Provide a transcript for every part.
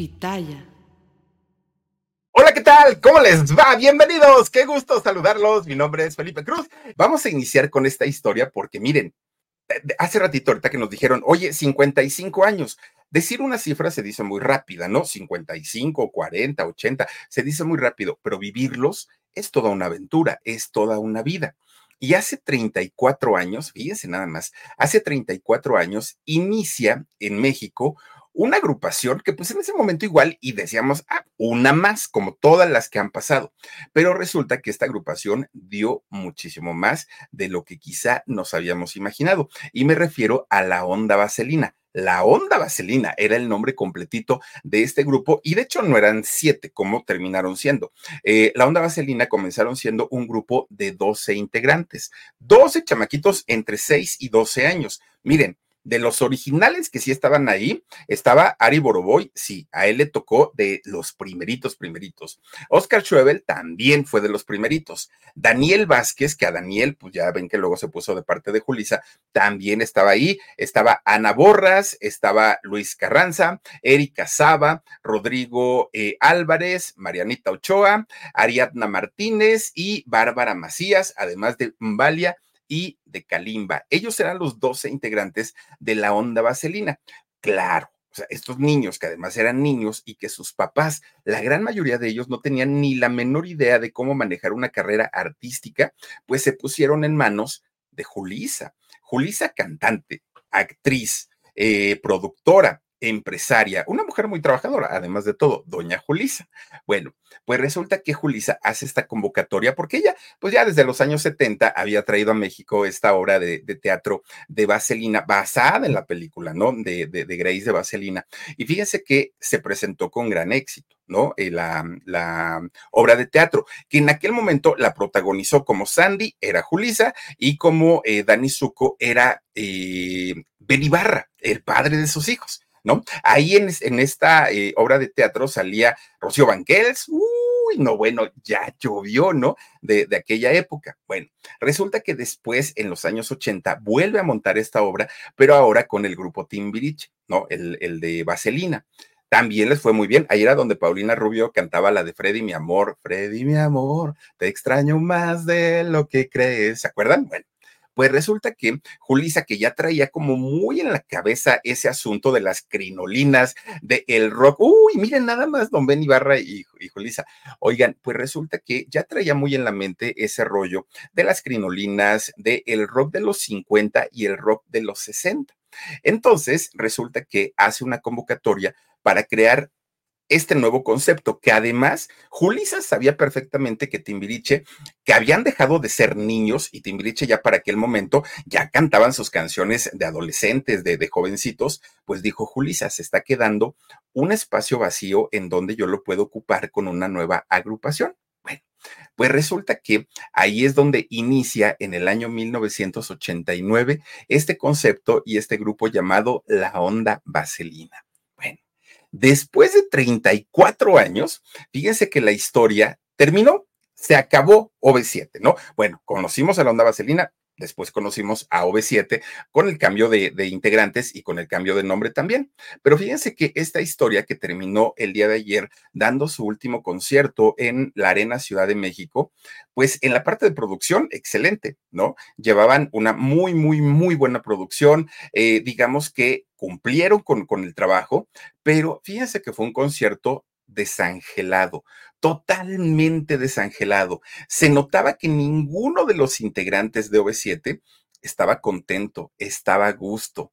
Pitaya. Hola, ¿qué tal? ¿Cómo les va? Bienvenidos. Qué gusto saludarlos. Mi nombre es Felipe Cruz. Vamos a iniciar con esta historia porque miren, hace ratito ahorita que nos dijeron, oye, 55 años. Decir una cifra se dice muy rápida, ¿no? 55, 40, 80, se dice muy rápido, pero vivirlos es toda una aventura, es toda una vida. Y hace 34 años, fíjense nada más, hace 34 años inicia en México una agrupación que pues en ese momento igual y decíamos, ah, una más, como todas las que han pasado. Pero resulta que esta agrupación dio muchísimo más de lo que quizá nos habíamos imaginado. Y me refiero a la Onda Vaselina. La Onda Vaselina era el nombre completito de este grupo y de hecho no eran siete como terminaron siendo. Eh, la Onda Vaselina comenzaron siendo un grupo de 12 integrantes, 12 chamaquitos entre 6 y 12 años. Miren, de los originales que sí estaban ahí, estaba Ari Boroboy, sí, a él le tocó de los primeritos, primeritos. Oscar Schwebel también fue de los primeritos. Daniel Vázquez, que a Daniel, pues ya ven que luego se puso de parte de Julisa, también estaba ahí. Estaba Ana Borras, estaba Luis Carranza, Erika Saba, Rodrigo eh, Álvarez, Marianita Ochoa, Ariadna Martínez y Bárbara Macías, además de Mbalia y de Kalimba. Ellos eran los 12 integrantes de la onda vaselina. Claro, o sea, estos niños que además eran niños y que sus papás, la gran mayoría de ellos no tenían ni la menor idea de cómo manejar una carrera artística, pues se pusieron en manos de Julisa. Julisa cantante, actriz, eh, productora, empresaria, una mujer muy trabajadora, además de todo, doña Julisa. Bueno, pues resulta que Julisa hace esta convocatoria porque ella, pues ya desde los años 70 había traído a México esta obra de, teatro de Vaselina, basada en la película, ¿no? De, de, Grace de Vaselina. Y fíjense que se presentó con gran éxito. ¿no? Eh, la, la, obra de teatro, que en aquel momento la protagonizó como Sandy, era Julisa, y como eh, Dani Zuko era eh, el padre de sus hijos. ¿No? Ahí en, esta eh, obra de teatro salía Rocío Banquels, uy, no, bueno, ya llovió, ¿no? De, aquella época. Bueno, resulta que después, en los años 80, vuelve a montar esta obra, pero ahora con el grupo Timbiriche, ¿no? El, el de Vaselina también les fue muy bien. Ahí era donde Paulina Rubio cantaba la de Freddy, mi amor, Freddy, mi amor, te extraño más de lo que crees. ¿Se acuerdan? Bueno, pues resulta que Julisa, que ya traía como muy en la cabeza ese asunto de las crinolinas, de el rock, uy, miren nada más, don Ben Ibarra y, y Julisa. Oigan, pues resulta que ya traía muy en la mente ese rollo de las crinolinas, de el rock de los 50 y el rock de los 60. Entonces, resulta que hace una convocatoria para crear este nuevo concepto, que además Julisa sabía perfectamente que Timbiriche, que habían dejado de ser niños y Timbiriche ya para aquel momento ya cantaban sus canciones de adolescentes, de, jovencitos, pues dijo Julisa, se está quedando un espacio vacío en donde yo lo puedo ocupar con una nueva agrupación. Bueno, pues resulta que ahí es donde inicia en el año 1989 este concepto y este grupo llamado La Onda Vaselina. Después de 34 años, fíjense que la historia terminó, se acabó OV7, ¿no? Bueno, conocimos a la onda vaselina, Después conocimos a OV7 con el cambio de, integrantes y con el cambio de nombre también. Pero fíjense que esta historia que terminó el día de ayer dando su último concierto en la Arena Ciudad de México, pues en la parte de producción, excelente, ¿no? Llevaban una muy, muy, muy buena producción. Eh, digamos que cumplieron con, con el trabajo, pero fíjense que fue un concierto desangelado, totalmente desangelado. Se notaba que ninguno de los integrantes de OV7 estaba contento, estaba a gusto.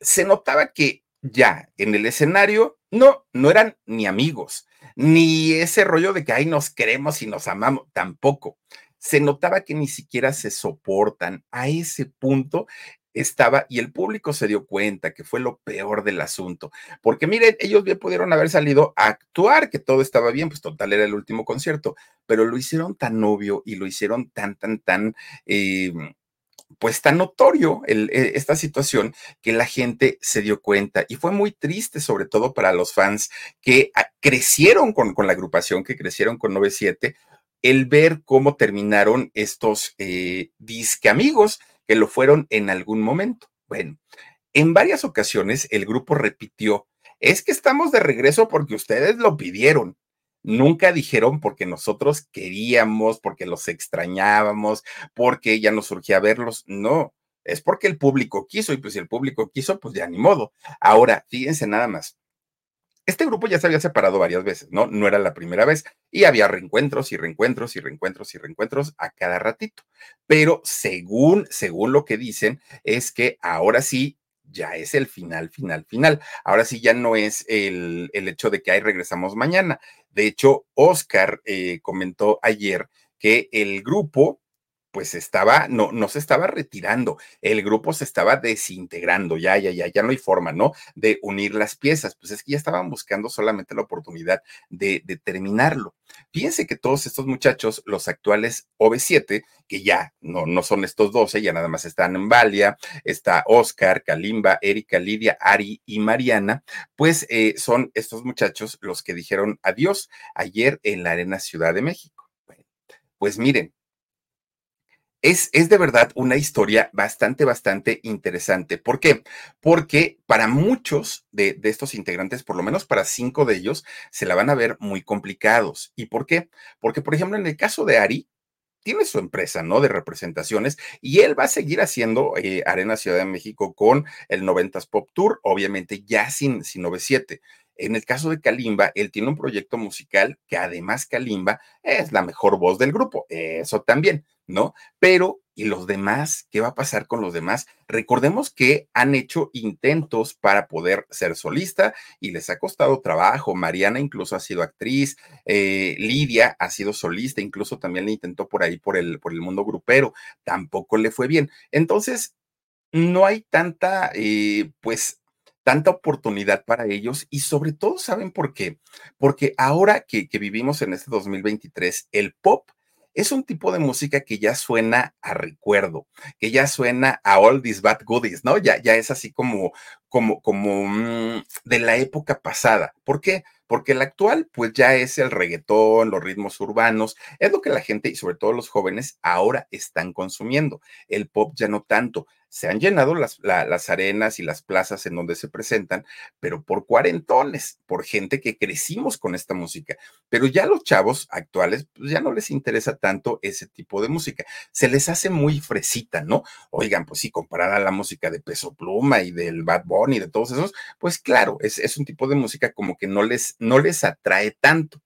Se notaba que ya en el escenario no, no eran ni amigos, ni ese rollo de que ahí nos queremos y nos amamos, tampoco. Se notaba que ni siquiera se soportan. A ese punto estaba y el público se dio cuenta que fue lo peor del asunto, porque miren, ellos bien pudieron haber salido a actuar, que todo estaba bien, pues total era el último concierto, pero lo hicieron tan obvio y lo hicieron tan, tan, tan... Eh, pues tan notorio e, esta situación que la gente se dio cuenta y fue muy triste sobre todo para los fans que ah, crecieron con, con la agrupación, que crecieron con 97, el ver cómo terminaron estos eh, disque amigos que lo fueron en algún momento. Bueno, en varias ocasiones el grupo repitió, es que estamos de regreso porque ustedes lo pidieron. Nunca dijeron porque nosotros queríamos, porque los extrañábamos, porque ya nos surgía verlos. No, es porque el público quiso y pues si el público quiso, pues ya ni modo. Ahora, fíjense nada más. Este grupo ya se había separado varias veces, ¿no? No era la primera vez y había reencuentros y reencuentros y reencuentros y reencuentros a cada ratito. Pero según, según lo que dicen, es que ahora sí ya es el final, final, final. Ahora sí ya no es el, el hecho de que ahí regresamos mañana. De hecho, Oscar eh, comentó ayer que el grupo pues estaba, no, no se estaba retirando, el grupo se estaba desintegrando, ya, ya, ya, ya no hay forma, ¿no? De unir las piezas, pues es que ya estaban buscando solamente la oportunidad de, terminarlo. Fíjense que todos estos muchachos, los actuales OV7, que ya no, no son estos 12, ya nada más están en Valia, está Oscar, Kalimba, Erika, Lidia, Ari y Mariana, pues eh, son estos muchachos los que dijeron adiós ayer en la Arena Ciudad de México. Bueno, pues miren, es, de verdad una historia bastante, bastante interesante. ¿Por qué? Porque para muchos de, de, estos integrantes, por lo menos para cinco de ellos, se la van a ver muy complicados. ¿Y por qué? Porque, por ejemplo, en el caso de Ari, tiene su empresa, ¿no? De representaciones y él va a seguir haciendo eh, Arena Ciudad de México con el 90s Pop Tour, obviamente ya sin, sin 97. En el caso de Kalimba, él tiene un proyecto musical que además Kalimba es la mejor voz del grupo, eso también. ¿no? Pero, ¿y los demás? ¿Qué va a pasar con los demás? Recordemos que han hecho intentos para poder ser solista y les ha costado trabajo. Mariana incluso ha sido actriz, eh, Lidia ha sido solista, incluso también le intentó por ahí por el, por el mundo grupero, tampoco le fue bien. Entonces, no hay tanta, eh, pues, tanta oportunidad para ellos y sobre todo, ¿saben por qué? Porque ahora que, vivimos en este 2023, el pop es un tipo de música que ya suena a recuerdo, que ya suena a all these bad goodies, ¿no? Ya, ya es así como, como, como mm, de la época pasada. ¿Por qué? Porque el actual, pues ya es el reggaetón, los ritmos urbanos, es lo que la gente y sobre todo los jóvenes ahora están consumiendo. El pop ya no tanto se han llenado las, las, arenas y las plazas en donde se presentan, pero por cuarentones, por gente que crecimos con esta música. Pero ya los chavos actuales, pues ya no les interesa tanto ese tipo de música. Se les hace muy fresita, ¿no? Oigan, pues sí, comparada a la música de Peso Pluma y del Bad Bunny y de todos esos, pues claro, es, es un tipo de música como que no les, no les atrae tanto.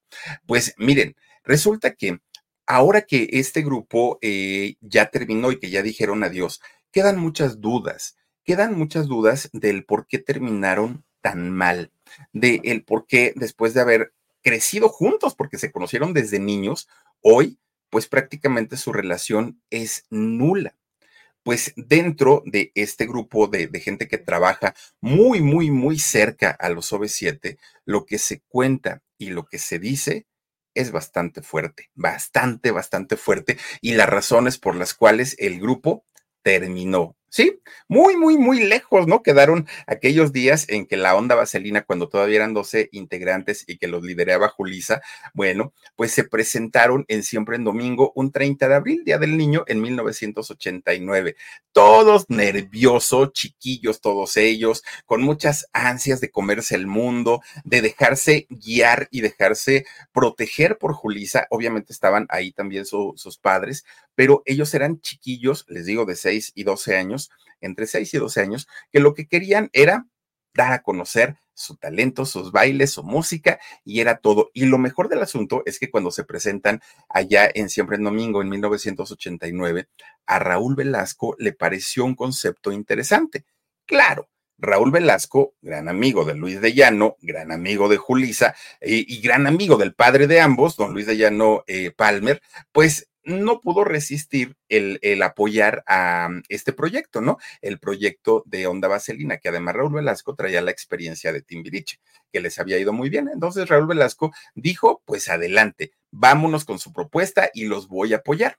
Pues miren, resulta que ahora que este grupo eh, ya terminó y que ya dijeron adiós, quedan muchas dudas, quedan muchas dudas del por qué terminaron tan mal, de el por qué después de haber crecido juntos, porque se conocieron desde niños, hoy pues prácticamente su relación es nula. Pues dentro de este grupo de, gente que trabaja muy, muy, muy cerca a los OV7, lo que se cuenta y lo que se dice es bastante fuerte, bastante, bastante fuerte, y las razones por las cuales el grupo terminó Sí, muy, muy, muy lejos, ¿no? Quedaron aquellos días en que la onda vaselina, cuando todavía eran 12 integrantes y que los lideraba Julisa, bueno, pues se presentaron en Siempre en Domingo un 30 de abril, Día del Niño, en 1989. Todos nerviosos, chiquillos, todos ellos, con muchas ansias de comerse el mundo, de dejarse guiar y dejarse proteger por Julisa. Obviamente estaban ahí también sus padres, pero ellos eran chiquillos, les digo, de 6 y 12 años, entre 6 y 12 años, que lo que querían era dar a conocer su talento, sus bailes, su música, y era todo. Y lo mejor del asunto es que cuando se presentan allá en Siempre en Domingo, en 1989, a Raúl Velasco le pareció un concepto interesante. Claro, Raúl Velasco, gran amigo de Luis de Llano, gran amigo de Julisa y, gran amigo del padre de ambos, don Luis de Llano eh, Palmer, pues no pudo resistir el, apoyar a mm, este proyecto, ¿no? El proyecto de Onda Vaselina, que además Raúl Velasco traía la experiencia de Timbiriche, que les había ido muy bien. Entonces Raúl Velasco dijo, pues adelante, vámonos con su propuesta y los voy a apoyar.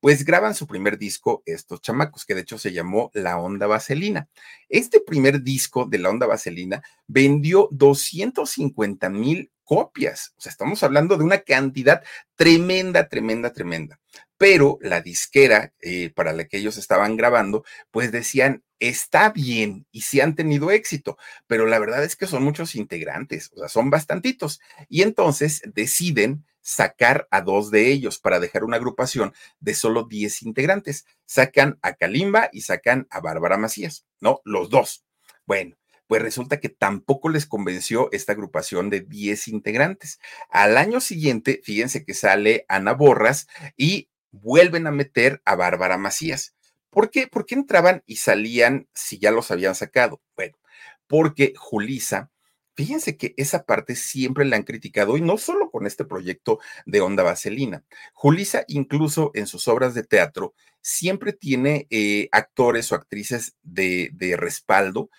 pues graban su primer disco estos chamacos, que de hecho se llamó La Onda Vaselina. Este primer disco de La Onda Vaselina vendió 250 mil copias. O sea, estamos hablando de una cantidad tremenda, tremenda, tremenda. Pero la disquera eh, para la que ellos estaban grabando, pues decían, está bien y sí han tenido éxito, pero la verdad es que son muchos integrantes, o sea, son bastantitos. Y entonces deciden sacar a dos de ellos para dejar una agrupación de solo 10 integrantes. Sacan a Kalimba y sacan a Bárbara Macías, ¿no? Los dos. Bueno, pues resulta que tampoco les convenció esta agrupación de 10 integrantes. Al año siguiente, fíjense que sale Ana Borras y vuelven a meter a Bárbara Macías. ¿Por qué? ¿Por qué entraban y salían si ya los habían sacado? Bueno, porque Julisa Fíjense que esa parte siempre la han criticado y no solo con este proyecto de Onda Vaselina. Julisa, incluso en sus obras de teatro, siempre tiene eh, actores o actrices de, de respaldo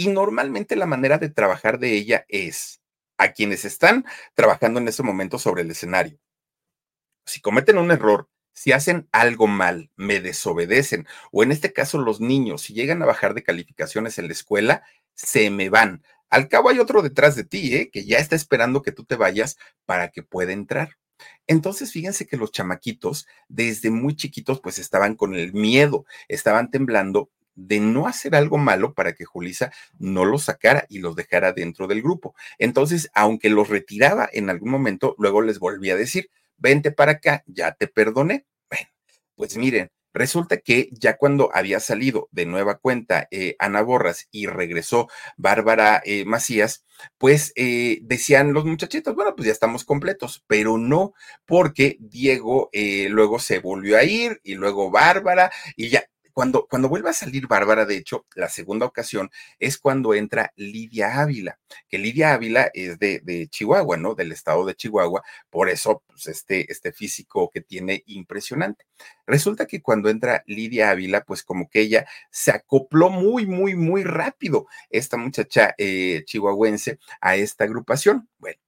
y normalmente la manera de trabajar de ella es a quienes están trabajando en ese momento sobre el escenario. Si cometen un error, si hacen algo mal, me desobedecen, o en este caso los niños, si llegan a bajar de calificaciones en la escuela, se me van. Al cabo hay otro detrás de ti, ¿eh? que ya está esperando que tú te vayas para que pueda entrar. Entonces, fíjense que los chamaquitos, desde muy chiquitos, pues estaban con el miedo, estaban temblando de no hacer algo malo para que Julisa no los sacara y los dejara dentro del grupo. Entonces, aunque los retiraba en algún momento, luego les volvía a decir, vente para acá, ya te perdoné. Bueno, pues miren, Resulta que ya cuando había salido de nueva cuenta eh, Ana Borras y regresó Bárbara eh, Macías, pues eh, decían los muchachitos, bueno, pues ya estamos completos, pero no, porque Diego luego se volvió a ir y luego Bárbara y ya cuando, cuando vuelve a salir Bárbara, de hecho, la segunda ocasión es cuando entra Lidia Ávila, que Lidia Ávila es de, Chihuahua, ¿no? Del estado de Chihuahua, por eso, pues, este, este físico que tiene impresionante. Resulta que cuando entra Lidia Ávila, pues como que ella se acopló muy, muy, muy rápido, esta muchacha eh, chihuahuense, a esta agrupación. Bueno,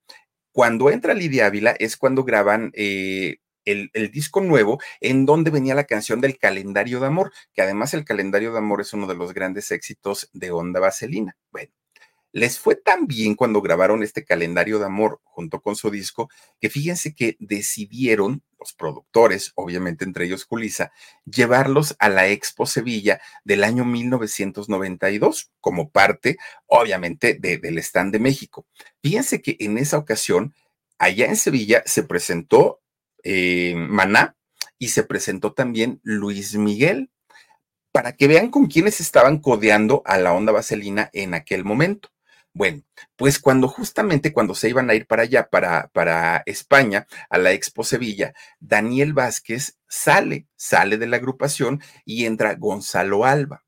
cuando entra Lidia Ávila es cuando graban eh, el, disco nuevo en donde venía la canción del calendario de amor, que además el calendario de amor es uno de los grandes éxitos de Onda Vaselina. Bueno, les fue tan bien cuando grabaron este calendario de amor junto con su disco, que fíjense que decidieron los productores, obviamente entre ellos Julisa, llevarlos a la Expo Sevilla del año 1992 como parte, obviamente, del stand de México. Fíjense que en esa ocasión, allá en Sevilla, se presentó eh, Maná y se presentó también Luis Miguel para que vean con quiénes estaban codeando a la onda vaselina en aquel momento. Bueno, pues cuando justamente cuando se iban a ir para allá, para, para España, a la Expo Sevilla, Daniel Vázquez sale, sale de la agrupación y entra Gonzalo Alba.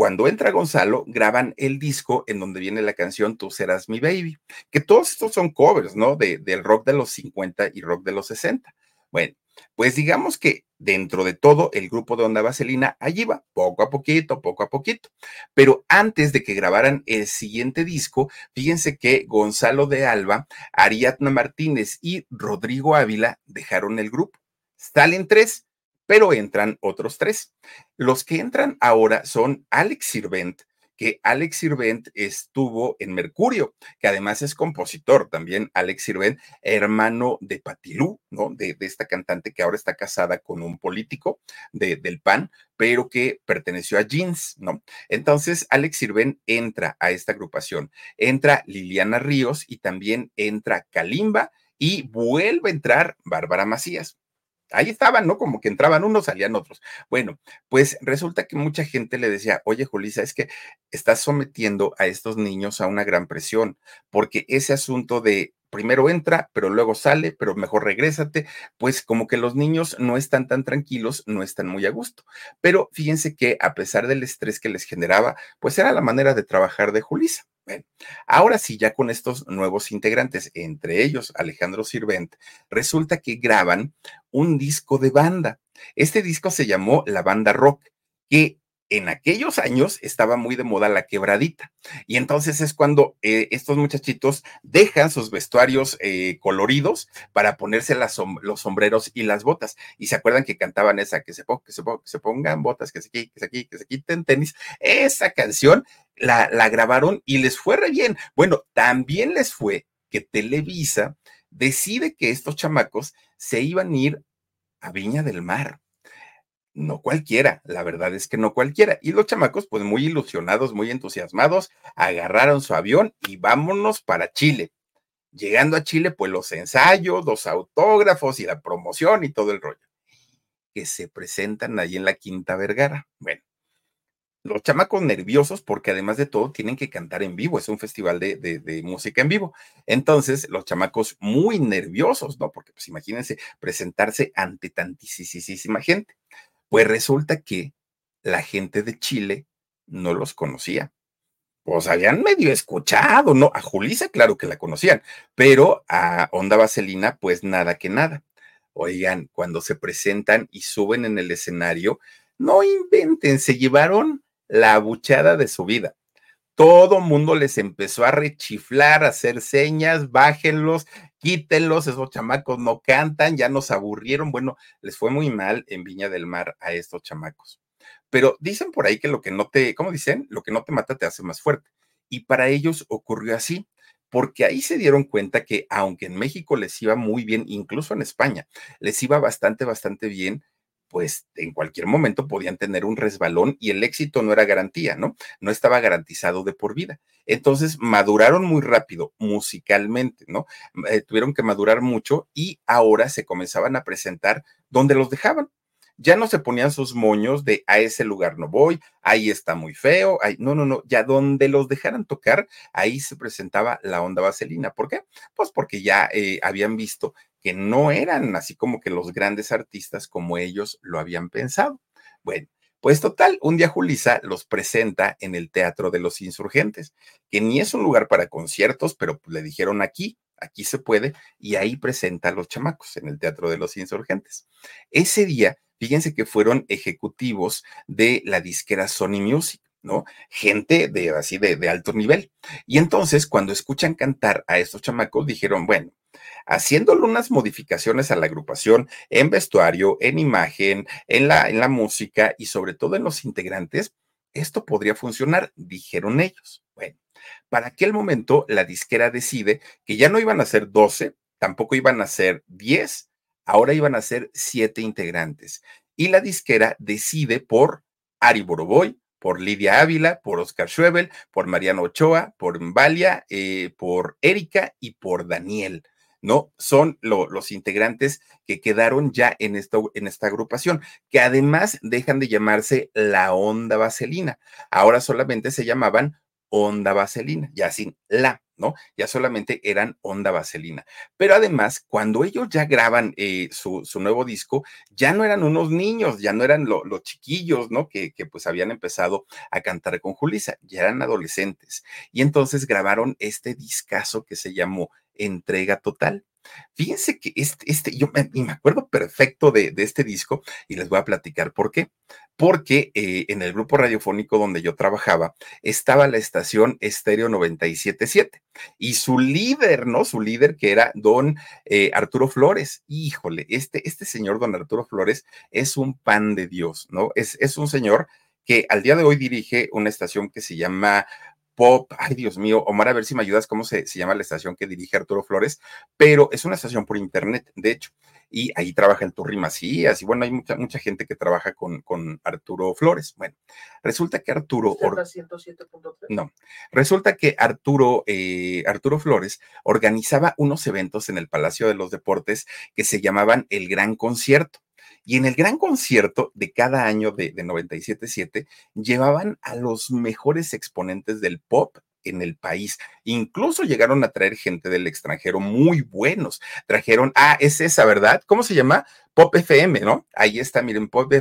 Cuando entra Gonzalo, graban el disco en donde viene la canción Tú serás mi baby, que todos estos son covers, ¿no? De, del rock de los 50 y rock de los 60. Bueno, pues digamos que dentro de todo el grupo de Onda Vaselina, allí va, poco a poquito, poco a poquito. Pero antes de que grabaran el siguiente disco, fíjense que Gonzalo de Alba, Ariadna Martínez y Rodrigo Ávila dejaron el grupo. Stalin tres, pero entran otros tres. Los que entran ahora son Alex Sirvent, que Alex Sirvent estuvo en Mercurio, que además es compositor también, Alex Sirvent, hermano de Patilú, ¿no? De, esta cantante que ahora está casada con un político del PAN, pero que perteneció a Jeans, ¿no? Entonces, Alex Sirvent entra a esta agrupación, entra Liliana Ríos y también entra Kalimba y vuelve a entrar Bárbara Macías ahí estaban, ¿no? Como que entraban unos, salían otros. Bueno, pues resulta que mucha gente le decía, oye, Julisa, es que estás sometiendo a estos niños a una gran presión, porque ese asunto de primero entra, pero luego sale, pero mejor regrésate, pues como que los niños no están tan tranquilos, no están muy a gusto. Pero fíjense que a pesar del estrés que les generaba, pues era la manera de trabajar de Julisa. Ahora sí, ya con estos nuevos integrantes, entre ellos Alejandro Sirvent, resulta que graban un disco de banda. Este disco se llamó La Banda Rock, que en aquellos años estaba muy de moda la quebradita. Y entonces es cuando eh, estos muchachitos dejan sus vestuarios eh, coloridos para ponerse los sombreros y las botas. Y se acuerdan que cantaban esa, que se, que se, que se pongan botas, que se, que se, que se quiten tenis. Esa canción la, la grabaron y les fue re bien. Bueno, también les fue que Televisa decide que estos chamacos se iban a ir a Viña del Mar no cualquiera, la verdad es que no cualquiera. Y los chamacos, pues muy ilusionados, muy entusiasmados, agarraron su avión y vámonos para Chile. Llegando a Chile, pues los ensayos, los autógrafos y la promoción y todo el rollo. Que se presentan ahí en la Quinta Vergara. Bueno, los chamacos nerviosos porque además de todo tienen que cantar en vivo, es un festival de, de, música en vivo. Entonces, los chamacos muy nerviosos, ¿no? Porque pues imagínense presentarse ante tantísima gente. Pues resulta que la gente de Chile no los conocía. Pues habían medio escuchado, ¿no? A Julisa, claro que la conocían, pero a Onda Vaselina, pues nada que nada. Oigan, cuando se presentan y suben en el escenario, no inventen, se llevaron la abuchada de su vida todo mundo les empezó a rechiflar, a hacer señas, bájenlos, quítenlos, esos chamacos no cantan, ya nos aburrieron. Bueno, les fue muy mal en Viña del Mar a estos chamacos. Pero dicen por ahí que lo que no te, ¿cómo dicen? Lo que no te mata te hace más fuerte. Y para ellos ocurrió así porque ahí se dieron cuenta que aunque en México les iba muy bien, incluso en España, les iba bastante, bastante bien, pues en cualquier momento podían tener un resbalón y el éxito no era garantía, ¿no? No estaba garantizado de por vida. Entonces maduraron muy rápido musicalmente, ¿no? Eh, tuvieron que madurar mucho y ahora se comenzaban a presentar donde los dejaban. Ya no se ponían sus moños de a ese lugar no voy, ahí está muy feo, ahí, no, no, no, ya donde los dejaran tocar, ahí se presentaba la onda vaselina. ¿Por qué? Pues porque ya eh, habían visto que no eran así como que los grandes artistas como ellos lo habían pensado. Bueno, pues total, un día Julisa los presenta en el Teatro de los Insurgentes, que ni es un lugar para conciertos, pero le dijeron aquí, aquí se puede, y ahí presenta a los chamacos en el Teatro de los Insurgentes. Ese día, fíjense que fueron ejecutivos de la disquera Sony Music. ¿no? Gente de así de, de alto nivel. Y entonces, cuando escuchan cantar a estos chamacos, dijeron, bueno, haciéndole unas modificaciones a la agrupación en vestuario, en imagen, en la, en la música y sobre todo en los integrantes, esto podría funcionar, dijeron ellos. Bueno, para aquel momento la disquera decide que ya no iban a ser 12, tampoco iban a ser 10, ahora iban a ser 7 integrantes. Y la disquera decide por Ari Boroboy, por Lidia Ávila, por Oscar Schwebel, por Mariano Ochoa, por Valia, eh, por Erika y por Daniel. ¿No? Son los integrantes que quedaron ya en, esto, en esta agrupación, que además dejan de llamarse la onda vaselina. Ahora solamente se llamaban Onda Vaselina, ya sin la, ¿no? Ya solamente eran Onda Vaselina. Pero además, cuando ellos ya graban eh, su, nuevo disco, ya no eran unos niños, ya no eran los chiquillos, ¿no? Que, que, pues habían empezado a cantar con Julisa, ya eran adolescentes. Y entonces grabaron este discazo que se llamó Entrega Total. Fíjense que este, este yo me, me acuerdo perfecto de, este disco y les voy a platicar por qué. Porque eh, en el grupo radiofónico donde yo trabajaba estaba la estación Estéreo 977 y su líder, ¿no? Su líder que era don eh, Arturo Flores. Híjole, este, este señor, don Arturo Flores, es un pan de Dios, ¿no? Es, es un señor que al día de hoy dirige una estación que se llama pop. Ay, Dios mío, Omar, a ver si me ayudas cómo se, llama la estación que dirige Arturo Flores, pero es una estación por internet, de hecho. Y ahí trabaja el Turri Macías, y bueno, hay mucha, mucha gente que trabaja con, con Arturo Flores. Bueno, resulta que Arturo. No, resulta que Arturo, eh, Arturo Flores organizaba unos eventos en el Palacio de los Deportes que se llamaban El Gran Concierto. Y en el gran concierto de cada año de, de 97.7 llevaban a los mejores exponentes del pop en el país. Incluso llegaron a traer gente del extranjero muy buenos. Trajeron, ah, es esa, ¿verdad? ¿Cómo se llama? Pop FM, ¿no? Ahí está, miren, Pop,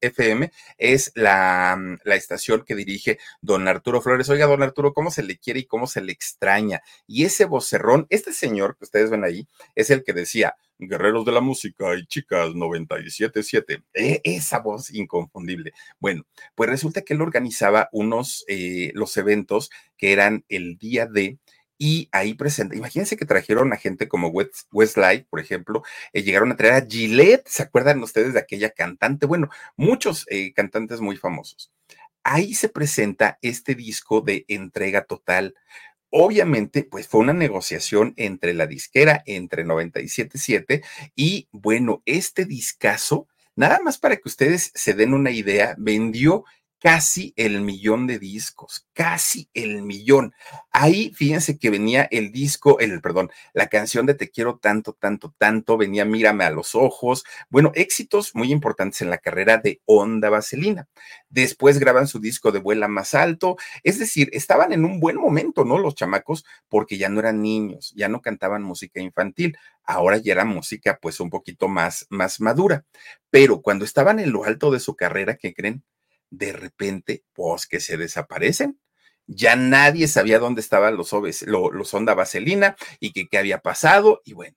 FM es la, mm, la, estación que dirige don Arturo Flores. Oiga, don Arturo, ¿cómo se le quiere y cómo se le extraña? Y ese vocerrón, este señor que ustedes ven ahí, es el que decía, Guerreros de la Música y Chicas 97.7. E, esa voz inconfundible. Bueno, pues resulta que él organizaba unos, eh, los eventos que eran el día de y ahí presenta. Imagínense que trajeron a gente como Westlife, por ejemplo, eh, llegaron a traer a Gillette, ¿se acuerdan ustedes de aquella cantante? Bueno, muchos eh, cantantes muy famosos. Ahí se presenta este disco de entrega total. Obviamente, pues fue una negociación entre la disquera, entre 977 y bueno, este discazo, nada más para que ustedes se den una idea, vendió casi el millón de discos, casi el millón. Ahí fíjense que venía el disco, el perdón, la canción de Te quiero tanto, tanto, tanto, venía Mírame a los ojos. Bueno, éxitos muy importantes en la carrera de Onda Vaselina. Después graban su disco de Vuela más alto, es decir, estaban en un buen momento, ¿no? Los chamacos, porque ya no eran niños, ya no cantaban música infantil, ahora ya era música pues un poquito más más madura. Pero cuando estaban en lo alto de su carrera, ¿qué creen? De repente, pues que se desaparecen. Ya nadie sabía dónde estaban los, los Onda Vaselina y qué había pasado. Y bueno,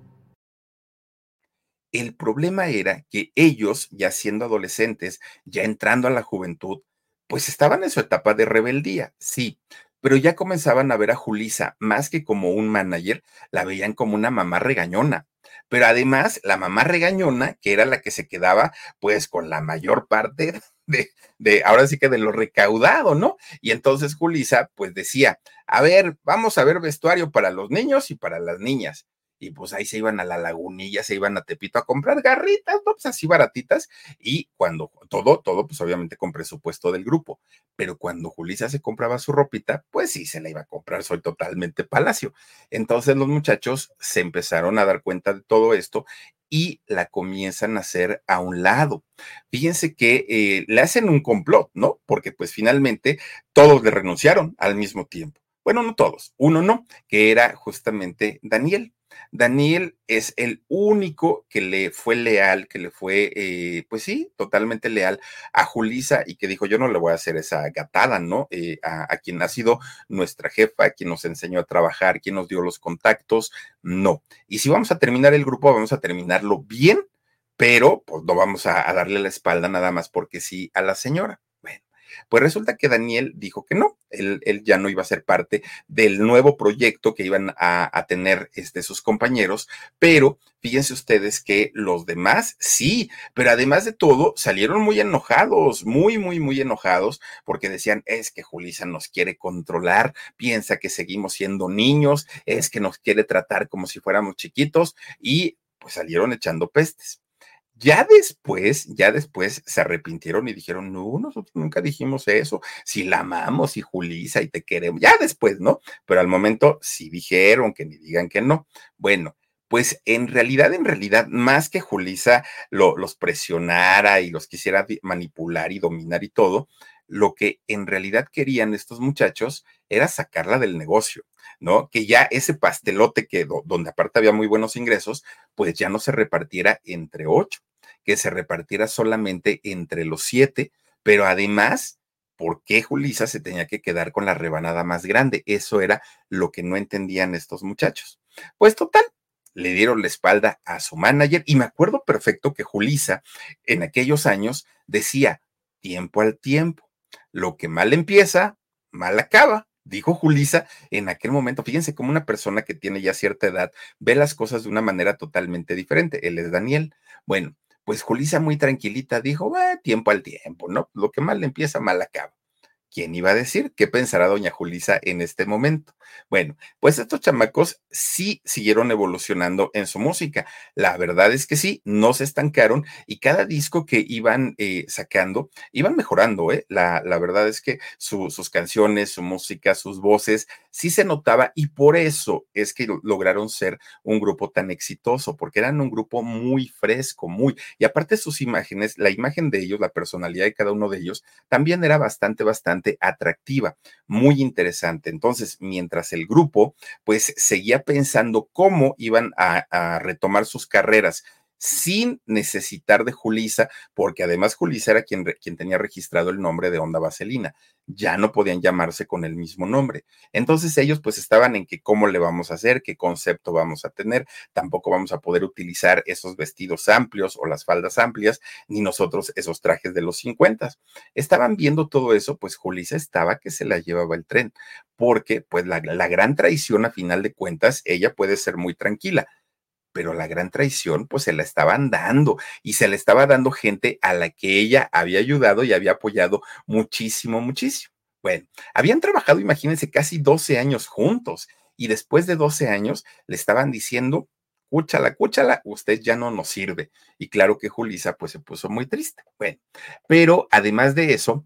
El problema era que ellos, ya siendo adolescentes, ya entrando a la juventud, pues estaban en su etapa de rebeldía, sí, pero ya comenzaban a ver a Julisa más que como un manager, la veían como una mamá regañona. Pero además, la mamá regañona, que era la que se quedaba pues con la mayor parte de, de ahora sí que de lo recaudado, ¿no? Y entonces Julisa pues decía, a ver, vamos a ver vestuario para los niños y para las niñas y pues ahí se iban a la lagunilla, se iban a Tepito a comprar garritas, ¿no? Pues así baratitas, y cuando todo, todo, pues obviamente con presupuesto del grupo, pero cuando Julisa se compraba su ropita, pues sí se la iba a comprar, soy totalmente palacio. Entonces los muchachos se empezaron a dar cuenta de todo esto y la comienzan a hacer a un lado. Fíjense que eh, le hacen un complot, ¿no? Porque pues finalmente todos le renunciaron al mismo tiempo. Bueno, no todos, uno no, que era justamente Daniel. Daniel es el único que le fue leal, que le fue, eh, pues sí, totalmente leal a Julisa y que dijo, yo no le voy a hacer esa gatada, ¿no? Eh, a, quien ha sido nuestra jefa, quien nos enseñó a trabajar, quien nos dio los contactos, no. Y si vamos a terminar el grupo, vamos a terminarlo bien, pero pues no vamos a, a darle la espalda nada más porque sí a la señora. Pues resulta que Daniel dijo que no, él, ya no iba a ser parte del nuevo proyecto que iban a, tener este, sus compañeros, pero fíjense ustedes que los demás sí, pero además de todo salieron muy enojados, muy, muy, muy enojados, porque decían, es que Julisa nos quiere controlar, piensa que seguimos siendo niños, es que nos quiere tratar como si fuéramos chiquitos y pues salieron echando pestes. Ya después, ya después se arrepintieron y dijeron, no, nosotros nunca dijimos eso, si la amamos y Julisa y te queremos, ya después, ¿no? Pero al momento sí dijeron que ni digan que no. Bueno, pues en realidad, en realidad, más que Julisa los presionara y los quisiera manipular y dominar y todo, lo que en realidad querían estos muchachos era sacarla del negocio, ¿no? Que ya ese pastelote que donde aparte había muy buenos ingresos, pues ya no se repartiera entre ocho que se repartiera solamente entre los siete, pero además, ¿por qué Julisa se tenía que quedar con la rebanada más grande? Eso era lo que no entendían estos muchachos. Pues total, le dieron la espalda a su manager y me acuerdo perfecto que Julisa en aquellos años decía, tiempo al tiempo, lo que mal empieza, mal acaba. Dijo Julisa en aquel momento, fíjense como una persona que tiene ya cierta edad ve las cosas de una manera totalmente diferente. Él es Daniel. Bueno, pues Julisa muy tranquilita dijo, tiempo al tiempo, ¿no? Lo que mal empieza, mal acaba. ¿Quién iba a decir? ¿Qué pensará doña Julisa en este momento? Bueno, pues estos chamacos sí siguieron evolucionando en su música. La verdad es que sí, no se estancaron y cada disco que iban eh, sacando, iban mejorando, ¿eh? La, la verdad es que sus canciones, su música, sus voces, sí se notaba y por eso es que lograron ser un grupo tan exitoso, porque eran un grupo muy fresco, muy, y aparte sus imágenes, la imagen de ellos, la personalidad de cada uno de ellos, también era bastante, bastante atractiva, muy interesante. Entonces, mientras el grupo pues seguía pensando cómo iban a, a retomar sus carreras sin necesitar de Julisa, porque además Julisa era quien, quien, tenía registrado el nombre de Onda Vaselina. Ya no podían llamarse con el mismo nombre. Entonces ellos pues estaban en que cómo le vamos a hacer, qué concepto vamos a tener. Tampoco vamos a poder utilizar esos vestidos amplios o las faldas amplias, ni nosotros esos trajes de los 50. Estaban viendo todo eso, pues Julisa estaba que se la llevaba el tren, porque pues la, la gran traición a final de cuentas, ella puede ser muy tranquila pero la gran traición pues se la estaban dando y se le estaba dando gente a la que ella había ayudado y había apoyado muchísimo, muchísimo. Bueno, habían trabajado, imagínense, casi 12 años juntos y después de 12 años le estaban diciendo, cúchala, cúchala, usted ya no nos sirve. Y claro que Julisa pues se puso muy triste. Bueno, pero además de eso,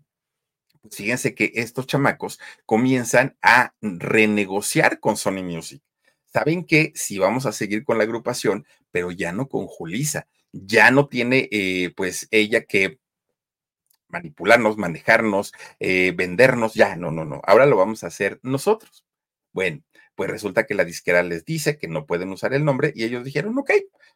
fíjense que estos chamacos comienzan a renegociar con Sony Music saben que si vamos a seguir con la agrupación, pero ya no con Julisa, ya no tiene eh, pues ella que manipularnos, manejarnos, eh, vendernos, ya, no, no, no, ahora lo vamos a hacer nosotros. Bueno, pues resulta que la disquera les dice que no pueden usar el nombre y ellos dijeron, ok,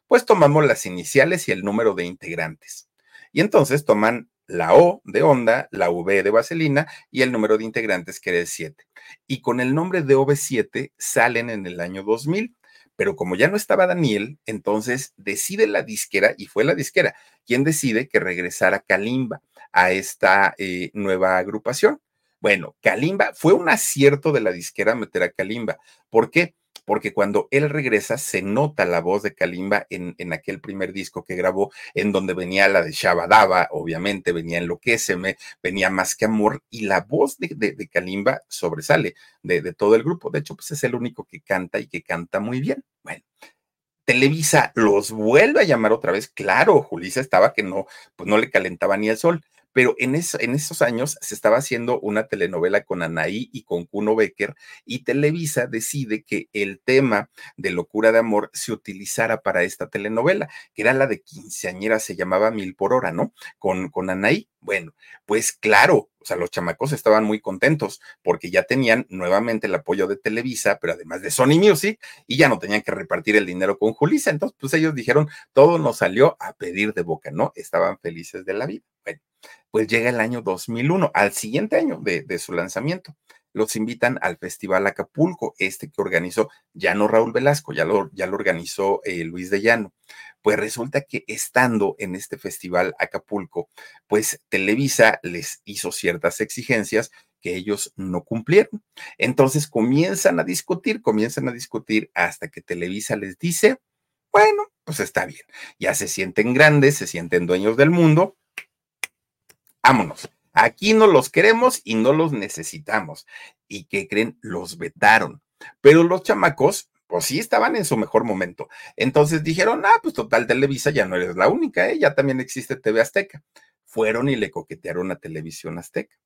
pues tomamos las iniciales y el número de integrantes. Y entonces toman la O de Onda, la V de Vaselina y el número de integrantes que era el 7. Y con el nombre de OV7 salen en el año 2000. Pero como ya no estaba Daniel, entonces decide la disquera, y fue la disquera quien decide que regresara Kalimba a esta eh, nueva agrupación. Bueno, Kalimba fue un acierto de la disquera meter a Kalimba. ¿Por qué? Porque cuando él regresa se nota la voz de Kalimba en, en aquel primer disco que grabó, en donde venía la de Shabadaba, obviamente venía Enloquéceme, venía Más que Amor, y la voz de, de, Kalimba sobresale de, de, todo el grupo. De hecho, pues es el único que canta y que canta muy bien. Bueno. Televisa los vuelve a llamar otra vez. Claro, Julisa estaba que no, pues no le calentaba ni el sol pero en, esos años se estaba haciendo una telenovela con Anaí y con Kuno Becker y Televisa decide que el tema de locura de amor se utilizara para esta telenovela, que era la de quinceañera, se llamaba Mil por Hora, ¿no? Con, con Anaí. Bueno, pues claro, o sea, los chamacos estaban muy contentos porque ya tenían nuevamente el apoyo de Televisa, pero además de Sony Music, y ya no tenían que repartir el dinero con Julisa. Entonces, pues ellos dijeron, todo nos salió a pedir de boca, ¿no? Estaban felices de la vida. Bueno, pues llega el año 2001, al siguiente año de, su lanzamiento. los invitan al Festival Acapulco, este que organizó ya no Raúl Velasco, ya lo, ya lo organizó eh, Luis de Llano. Pues resulta que estando en este Festival Acapulco, pues Televisa les hizo ciertas exigencias que ellos no cumplieron. Entonces comienzan a discutir, comienzan a discutir hasta que Televisa les dice, bueno, pues está bien, ya se sienten grandes, se sienten dueños del mundo, vámonos. Aquí no los queremos y no los necesitamos. ¿Y qué creen? Los vetaron. Pero los chamacos, pues sí estaban en su mejor momento. Entonces dijeron, ah, pues total, Televisa ya no eres la única, ¿eh? ya también existe TV Azteca. Fueron y le coquetearon a Televisión Azteca.